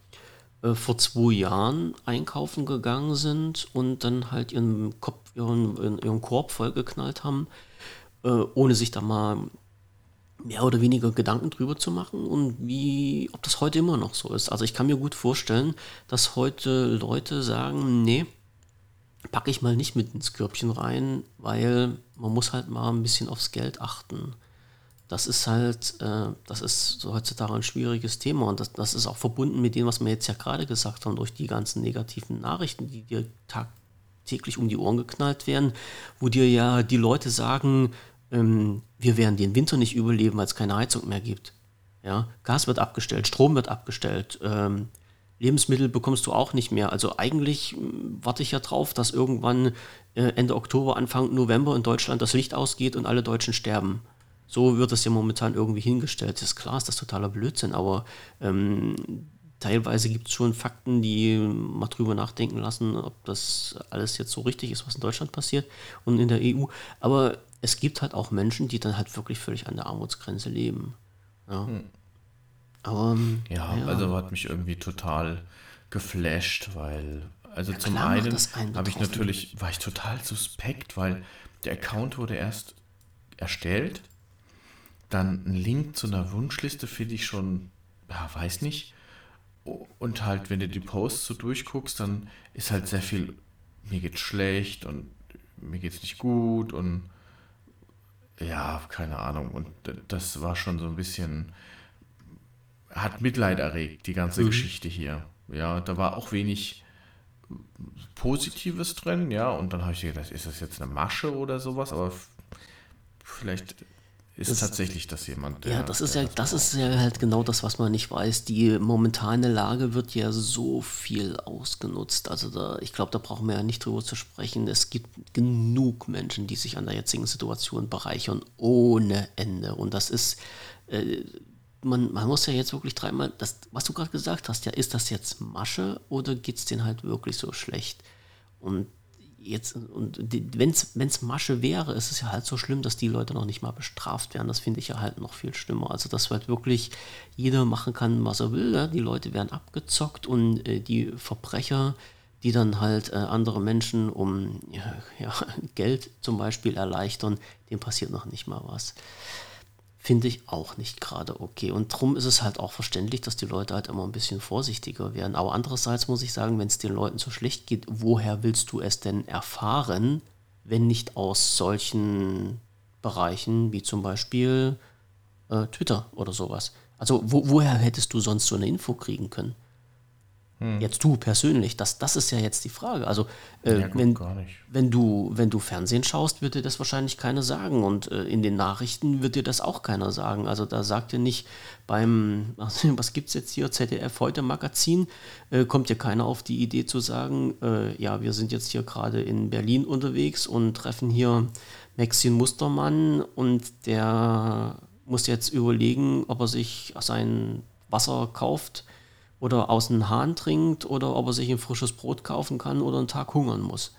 [SPEAKER 1] äh, vor zwei Jahren einkaufen gegangen sind und dann halt ihren, Kopf, ihren, ihren Korb vollgeknallt haben äh, ohne sich da mal mehr oder weniger Gedanken drüber zu machen und wie, ob das heute immer noch so ist. Also ich kann mir gut vorstellen, dass heute Leute sagen, nee, packe ich mal nicht mit ins Körbchen rein, weil man muss halt mal ein bisschen aufs Geld achten. Das ist halt, äh, das ist so heutzutage ein schwieriges Thema und das, das ist auch verbunden mit dem, was wir jetzt ja gerade gesagt haben, durch die ganzen negativen Nachrichten, die dir tagtäglich um die Ohren geknallt werden, wo dir ja die Leute sagen, ähm, wir werden den Winter nicht überleben, weil es keine Heizung mehr gibt. Ja, Gas wird abgestellt, Strom wird abgestellt, ähm, Lebensmittel bekommst du auch nicht mehr. Also eigentlich hm, warte ich ja drauf, dass irgendwann äh, Ende Oktober, Anfang November in Deutschland das Licht ausgeht und alle Deutschen sterben. So wird das ja momentan irgendwie hingestellt. Das ist klar, ist das totaler Blödsinn, aber ähm, teilweise gibt es schon Fakten, die mal drüber nachdenken lassen, ob das alles jetzt so richtig ist, was in Deutschland passiert und in der EU. Aber es gibt halt auch Menschen, die dann halt wirklich völlig an der Armutsgrenze leben. Ja. Hm.
[SPEAKER 2] Aber, ja, ja, also hat mich irgendwie total geflasht, weil, also ja, zum einen habe ich natürlich, war ich total suspekt, weil der Account wurde erst erstellt, dann ein Link zu einer Wunschliste finde ich schon, ja, weiß nicht. Und halt, wenn du die Posts so durchguckst, dann ist halt sehr viel, mir geht's schlecht und mir geht's nicht gut und ja, keine Ahnung. Und das war schon so ein bisschen, hat Mitleid erregt, die ganze mhm. Geschichte hier. Ja, da war auch wenig Positives drin, ja, und dann habe ich gedacht, ist das jetzt eine Masche oder sowas, aber vielleicht ist das, tatsächlich das jemand.
[SPEAKER 1] Der, ja, das ist ja, das, das ist ja halt genau das, was man nicht weiß. Die momentane Lage wird ja so viel ausgenutzt. Also da, ich glaube, da brauchen wir ja nicht drüber zu sprechen. Es gibt genug Menschen, die sich an der jetzigen Situation bereichern ohne Ende. Und das ist äh, man, man muss ja jetzt wirklich dreimal, das, was du gerade gesagt hast, ja, ist das jetzt Masche oder geht es denen halt wirklich so schlecht? Und jetzt, und wenn es Masche wäre, ist es ja halt so schlimm, dass die Leute noch nicht mal bestraft werden. Das finde ich ja halt noch viel schlimmer. Also, dass halt wirklich jeder machen kann, was er will. Ja? Die Leute werden abgezockt und äh, die Verbrecher, die dann halt äh, andere Menschen um ja, Geld zum Beispiel erleichtern, dem passiert noch nicht mal was finde ich auch nicht gerade okay. Und darum ist es halt auch verständlich, dass die Leute halt immer ein bisschen vorsichtiger werden. Aber andererseits muss ich sagen, wenn es den Leuten so schlecht geht, woher willst du es denn erfahren, wenn nicht aus solchen Bereichen wie zum Beispiel äh, Twitter oder sowas? Also wo, woher hättest du sonst so eine Info kriegen können? Hm. Jetzt du persönlich, das, das ist ja jetzt die Frage. Also äh, ja, gut, wenn, wenn, du, wenn du Fernsehen schaust, wird dir das wahrscheinlich keiner sagen. Und äh, in den Nachrichten wird dir das auch keiner sagen. Also da sagt dir nicht beim, was gibt es jetzt hier, ZDF heute Magazin, äh, kommt dir keiner auf die Idee zu sagen, äh, ja, wir sind jetzt hier gerade in Berlin unterwegs und treffen hier Maxim Mustermann und der muss jetzt überlegen, ob er sich sein Wasser kauft oder aus dem Hahn trinkt oder ob er sich ein frisches Brot kaufen kann oder einen Tag hungern muss.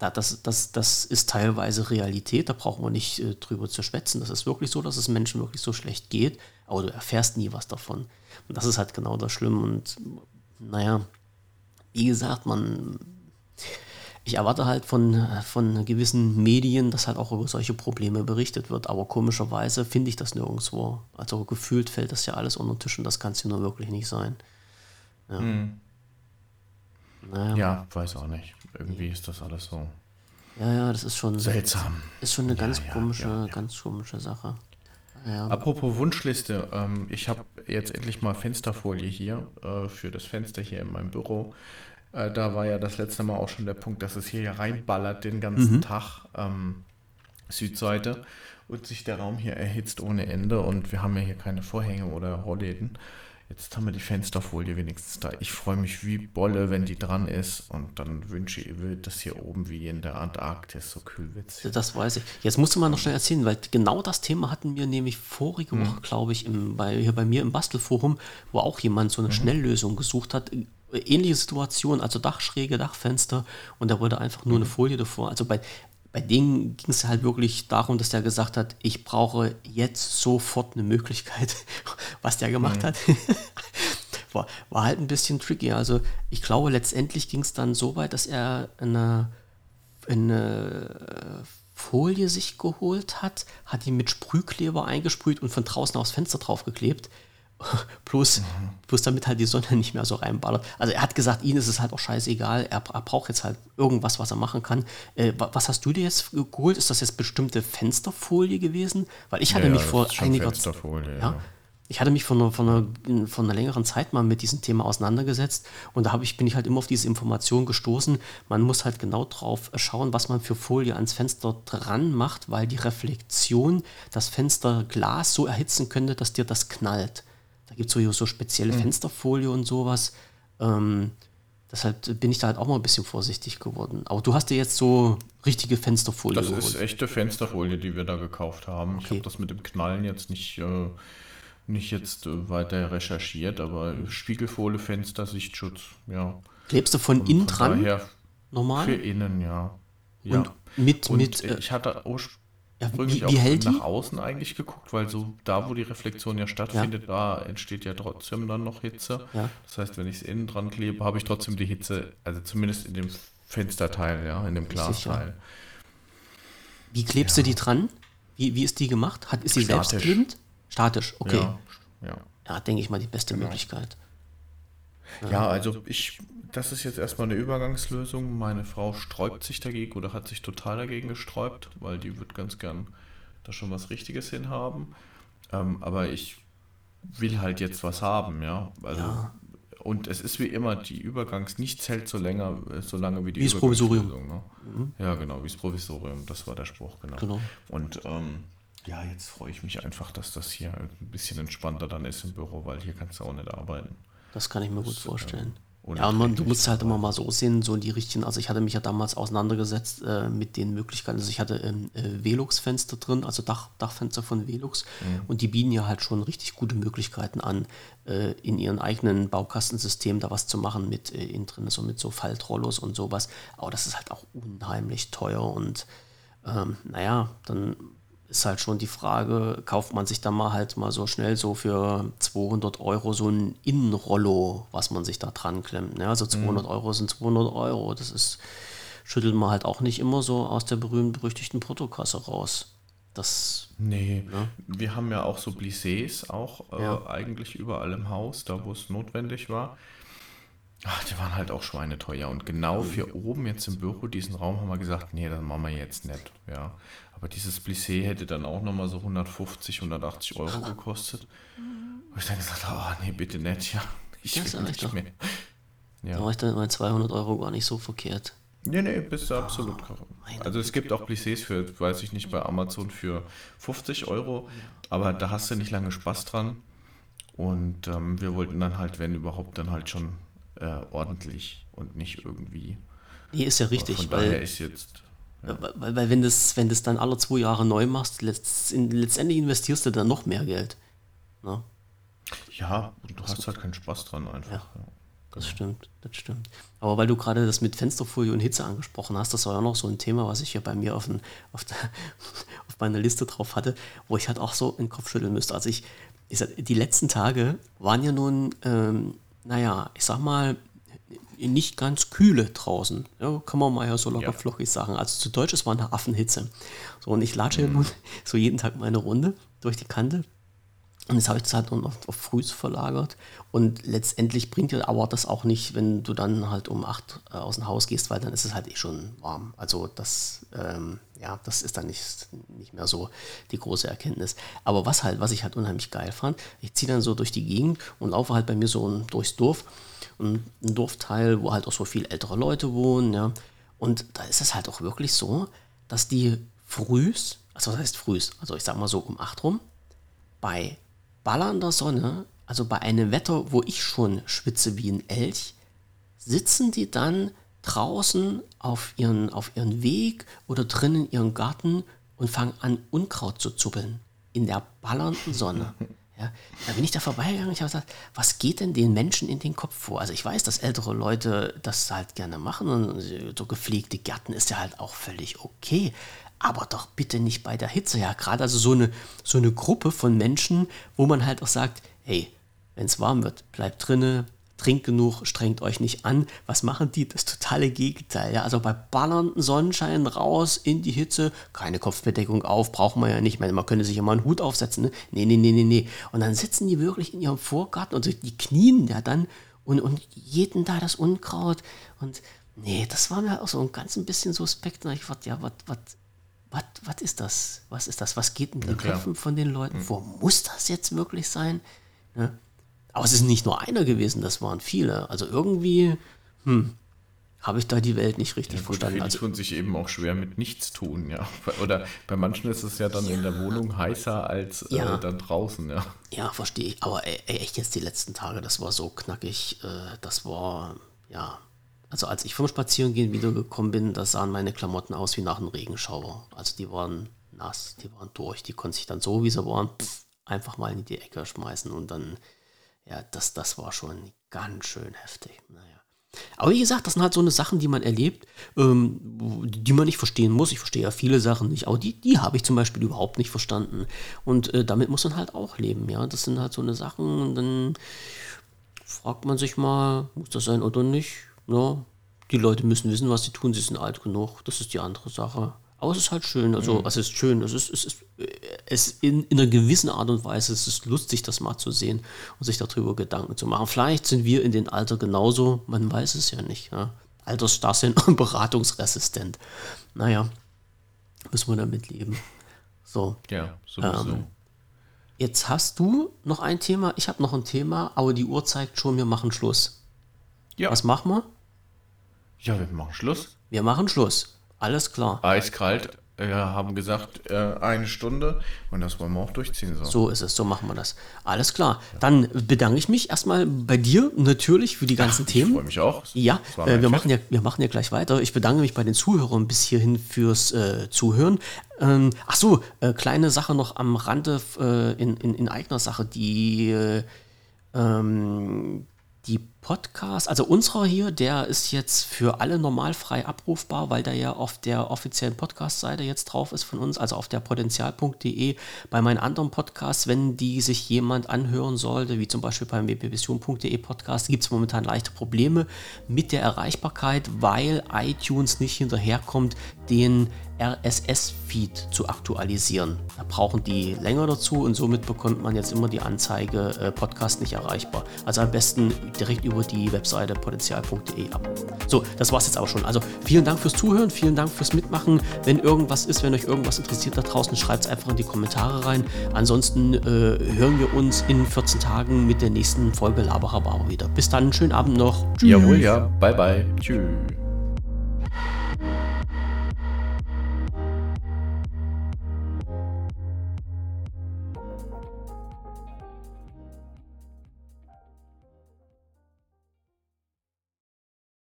[SPEAKER 1] Das, das, das ist teilweise Realität, da brauchen wir nicht äh, drüber zu schwätzen. Das ist wirklich so, dass es Menschen wirklich so schlecht geht, aber du erfährst nie was davon. Und das ist halt genau das Schlimme. Und naja, wie gesagt, man, ich erwarte halt von, von gewissen Medien, dass halt auch über solche Probleme berichtet wird. Aber komischerweise finde ich das nirgendwo. Also gefühlt fällt das ja alles unter den Tisch und das kann es ja nur wirklich nicht sein.
[SPEAKER 2] Ja. Hm. Naja. ja, weiß auch nicht. Irgendwie ist das alles so.
[SPEAKER 1] Ja, ja, das ist schon
[SPEAKER 2] seltsam.
[SPEAKER 1] Ist schon eine ja, ganz ja, komische, ja, ganz komische Sache.
[SPEAKER 2] Apropos Wunschliste, ähm, ich habe jetzt endlich mal Fensterfolie hier äh, für das Fenster hier in meinem Büro. Äh, da war ja das letzte Mal auch schon der Punkt, dass es hier ja reinballert den ganzen mhm. Tag ähm, Südseite und sich der Raum hier erhitzt ohne Ende und wir haben ja hier keine Vorhänge oder Rollläden. Jetzt haben wir die Fensterfolie wenigstens da. Ich freue mich wie Bolle, wenn die dran ist. Und dann wünsche ich, will das hier oben wie in der Antarktis so kühl wird.
[SPEAKER 1] Das weiß ich. Jetzt musste man noch schnell erzählen, weil genau das Thema hatten wir nämlich vorige mhm. Woche, glaube ich, im, bei, hier bei mir im Bastelforum, wo auch jemand so eine mhm. Schnelllösung gesucht hat ähnliche Situation, also Dachschräge, Dachfenster und da wollte einfach nur eine mhm. Folie davor. Also bei, bei denen ging es halt wirklich darum, dass der gesagt hat, ich brauche jetzt sofort eine Möglichkeit, was der gemacht mhm. hat. war, war halt ein bisschen tricky. Also ich glaube, letztendlich ging es dann so weit, dass er eine, eine Folie sich geholt hat, hat die mit Sprühkleber eingesprüht und von draußen aufs Fenster draufgeklebt. mhm. bloß damit halt die Sonne nicht mehr so reinballert. Also er hat gesagt, ihm ist es halt auch scheißegal, er, er braucht jetzt halt irgendwas, was er machen kann. Äh, was hast du dir jetzt geholt? Ist das jetzt bestimmte Fensterfolie gewesen? Weil ich hatte ja, mich ja, vor einiger Zeit. Ja. Ich hatte mich von einer, von, einer, von einer längeren Zeit mal mit diesem Thema auseinandergesetzt und da ich, bin ich halt immer auf diese Information gestoßen. Man muss halt genau drauf schauen, was man für Folie ans Fenster dran macht, weil die Reflexion das Fensterglas so erhitzen könnte, dass dir das knallt. Gibt es so, so spezielle mhm. Fensterfolie und sowas. Ähm, deshalb bin ich da halt auch mal ein bisschen vorsichtig geworden. Aber du hast dir jetzt so richtige Fensterfolie
[SPEAKER 2] Das geholt. ist echte Fensterfolie, die wir da gekauft haben. Okay. Ich habe das mit dem Knallen jetzt nicht, äh, nicht jetzt äh, weiter recherchiert, aber Spiegelfolie, Fenster, Sichtschutz, ja.
[SPEAKER 1] Klebst du von, von innen dran? Daher
[SPEAKER 2] normal? Für innen, ja.
[SPEAKER 1] ja. Und mit, und mit.
[SPEAKER 2] Ich hatte ja, wie, wie hält nach die? außen eigentlich geguckt, weil so da, wo die Reflexion ja stattfindet, ja. da entsteht ja trotzdem dann noch Hitze. Ja. Das heißt, wenn ich es innen dran klebe, habe ich trotzdem die Hitze, also zumindest in dem Fensterteil, ja, in dem Glasteil.
[SPEAKER 1] Wie klebst du die dran? Wie, wie ist die gemacht? Hat, ist sie Statisch. selbstklebend? Statisch, okay. Ja denke ich mal, die beste genau. Möglichkeit.
[SPEAKER 2] Ja, also ich das ist jetzt erstmal eine Übergangslösung. Meine Frau sträubt sich dagegen oder hat sich total dagegen gesträubt, weil die wird ganz gern da schon was Richtiges hinhaben. Ähm, aber ich will halt jetzt was haben, ja. Also, ja. Und es ist wie immer, die Übergangs nichts hält so länger, so lange wie die
[SPEAKER 1] wie Provisorium. Ne?
[SPEAKER 2] Mhm. Ja, genau, wie das Provisorium, das war der Spruch, genau. genau. Und ähm, ja, jetzt freue ich mich einfach, dass das hier ein bisschen entspannter dann ist im Büro, weil hier kannst du auch nicht arbeiten.
[SPEAKER 1] Das kann ich mir das, gut vorstellen. Äh, ja, und man, du musst halt immer mal so sehen, so die richtigen, also ich hatte mich ja damals auseinandergesetzt äh, mit den Möglichkeiten, also ich hatte ähm, äh, Velux-Fenster drin, also Dach, Dachfenster von Velux mhm. und die bieten ja halt schon richtig gute Möglichkeiten an, äh, in ihren eigenen Baukastensystem da was zu machen mit äh, innen drin, so mit so Faltrollos und sowas, aber das ist halt auch unheimlich teuer und ähm, naja, dann ist halt schon die Frage, kauft man sich da mal halt mal so schnell so für 200 Euro so ein Innenrollo, was man sich da dran klemmt. Ne? Also 200 mhm. Euro sind 200 Euro. Das ist, schüttelt man halt auch nicht immer so aus der berühmt-berüchtigten Portokasse raus. Das,
[SPEAKER 2] nee, ne? wir haben ja auch so Blissés auch äh, ja. eigentlich überall im Haus, da wo es notwendig war. Ach, die waren halt auch schweineteuer. Und genau für oben jetzt im Büro, diesen Raum, haben wir gesagt, nee, das machen wir jetzt nicht. Ja. Aber dieses Plissé hätte dann auch nochmal so 150, 180 Euro gekostet. Und ich dann gesagt, oh nee, bitte nicht, ja. Ich
[SPEAKER 1] das will nicht doch. mehr. Ja. Da war ich dann mal 200 Euro gar nicht so verkehrt.
[SPEAKER 2] Nee, nee, bist du oh, absolut korrekt. Also es gibt auch Plissés für, weiß ich nicht, bei Amazon für 50 Euro, aber da hast du nicht lange Spaß dran. Und ähm, wir wollten dann halt, wenn überhaupt, dann halt schon äh, ordentlich und nicht irgendwie.
[SPEAKER 1] Nee, ist ja richtig. Von
[SPEAKER 2] daher ist jetzt
[SPEAKER 1] weil, weil wenn, das, wenn das dann alle zwei Jahre neu machst, letztendlich investierst du dann noch mehr Geld.
[SPEAKER 2] Ne? Ja, und du hast halt keinen Spaß dran einfach. Ja, ja,
[SPEAKER 1] das stimmt, das stimmt. Aber weil du gerade das mit Fensterfolie und Hitze angesprochen hast, das war ja noch so ein Thema, was ich hier bei mir auf, ein, auf, der, auf meiner Liste drauf hatte, wo ich halt auch so in den Kopf schütteln müsste. Also ich, ich sag, die letzten Tage waren ja nun, ähm, naja, ich sag mal, nicht ganz kühle draußen. Ja, kann man mal ja so locker ja. flockig sagen. Also zu Deutsch, es war eine Affenhitze. So, und ich latsche mhm. so jeden Tag meine Runde durch die Kante. Und jetzt habe ich das halt noch auf, Frühs verlagert. Und letztendlich bringt dir aber das auch nicht, wenn du dann halt um acht äh, aus dem Haus gehst, weil dann ist es halt eh schon warm. Also das, ähm, ja, das ist dann nicht, nicht mehr so die große Erkenntnis. Aber was halt, was ich halt unheimlich geil fand, ich ziehe dann so durch die Gegend und laufe halt bei mir so durchs Dorf ein, ein Dorfteil, wo halt auch so viele ältere Leute wohnen, ja. Und da ist es halt auch wirklich so, dass die frühs, also was heißt frühs, also ich sag mal so um acht rum, bei ballernder Sonne, also bei einem Wetter, wo ich schon schwitze wie ein Elch, sitzen die dann draußen auf ihren, auf ihren Weg oder drinnen in ihren Garten und fangen an, Unkraut zu zuppeln. In der ballernden Sonne. Ja, da bin ich da vorbeigegangen. Ich habe gesagt, was geht denn den Menschen in den Kopf vor? Also ich weiß, dass ältere Leute das halt gerne machen und so gepflegte Gärten ist ja halt auch völlig okay. Aber doch bitte nicht bei der Hitze. Ja, gerade also so eine, so eine Gruppe von Menschen, wo man halt auch sagt, hey, wenn es warm wird, bleib drinne, trinkt genug, strengt euch nicht an. Was machen die? Das totale Gegenteil. Ja? Also bei ballernden Sonnenschein raus in die Hitze, keine Kopfbedeckung auf, brauchen wir ja nicht. man könnte sich ja mal einen Hut aufsetzen. Ne? Nee, nee, nee, nee, nee. Und dann sitzen die wirklich in ihrem Vorgarten und die knien ja dann und, und jeden da das Unkraut. Und nee, das war mir auch so ein ganz ein bisschen suspekt. Ich dachte, ja, was, was, ist das? Was ist das? Was geht in den ja, Köpfen von den Leuten? Mhm. Wo muss das jetzt wirklich sein? Ja? Aber es ist nicht nur einer gewesen, das waren viele. Also irgendwie, hm, habe ich da die Welt nicht richtig ja, verstanden. Viele
[SPEAKER 2] also, tun sich eben auch schwer mit nichts tun, ja. Oder bei manchen ist es ja dann ja, in der Wohnung heißer als äh, ja. äh, dann draußen, ja.
[SPEAKER 1] Ja, verstehe ich. Aber ey, echt jetzt die letzten Tage, das war so knackig. Äh, das war, ja. Also als ich vom Spazierengehen wiedergekommen bin, da sahen meine Klamotten aus wie nach einem Regenschauer. Also die waren nass, die waren durch. Die konnte ich dann so, wie sie waren, einfach mal in die Ecke schmeißen und dann ja, das, das war schon ganz schön heftig. Naja. Aber wie gesagt, das sind halt so eine Sachen, die man erlebt, ähm, die man nicht verstehen muss. Ich verstehe ja viele Sachen nicht, aber die, die habe ich zum Beispiel überhaupt nicht verstanden. Und äh, damit muss man halt auch leben, ja. Das sind halt so eine Sachen, und dann fragt man sich mal, muss das sein oder nicht? Ja, die Leute müssen wissen, was sie tun, sie sind alt genug, das ist die andere Sache. Aber es ist halt schön, also mhm. es ist schön, es ist, es ist, es in, in, einer gewissen Art und Weise, es ist lustig, das mal zu sehen und sich darüber Gedanken zu machen. Vielleicht sind wir in dem Alter genauso, man weiß es ja nicht. Ja? Altersstarrsinn und beratungsresistent. Naja, müssen wir damit leben. So.
[SPEAKER 2] Ja, sowieso. Ähm,
[SPEAKER 1] jetzt hast du noch ein Thema, ich habe noch ein Thema, aber die Uhr zeigt schon, wir machen Schluss. Ja. Was machen wir?
[SPEAKER 2] Ja, wir machen Schluss.
[SPEAKER 1] Wir machen Schluss. Alles klar.
[SPEAKER 2] Eiskalt. Wir haben gesagt, äh, eine Stunde und das wollen wir auch durchziehen.
[SPEAKER 1] So. so ist es, so machen wir das. Alles klar. Dann bedanke ich mich erstmal bei dir natürlich für die ganzen Ach, Themen. Ich
[SPEAKER 2] freue mich auch.
[SPEAKER 1] Ja, äh, wir, machen ja, wir machen ja gleich weiter. Ich bedanke mich bei den Zuhörern bis hierhin fürs äh, Zuhören. Ähm, ach so, äh, kleine Sache noch am Rande äh, in, in, in, eigener Sache. Die, äh, ähm, die Podcast, also unserer hier, der ist jetzt für alle normal frei abrufbar, weil der ja auf der offiziellen Podcast-Seite jetzt drauf ist von uns, also auf der potenzial.de. Bei meinen anderen Podcasts, wenn die sich jemand anhören sollte, wie zum Beispiel beim wpvision.de Podcast, gibt es momentan leichte Probleme mit der Erreichbarkeit, weil iTunes nicht hinterherkommt, den RSS-Feed zu aktualisieren. Da brauchen die länger dazu und somit bekommt man jetzt immer die Anzeige äh, Podcast nicht erreichbar. Also am besten direkt über die Webseite potenzial.de ab. So, das war es jetzt auch schon. Also vielen Dank fürs Zuhören, vielen Dank fürs Mitmachen. Wenn irgendwas ist, wenn euch irgendwas interessiert da draußen, schreibt es einfach in die Kommentare rein. Ansonsten äh, hören wir uns in 14 Tagen mit der nächsten Folge Laberhaber wieder. Bis dann, schönen Abend noch.
[SPEAKER 2] Tschüss. Jawohl, ja. Bye, bye. Tschüss.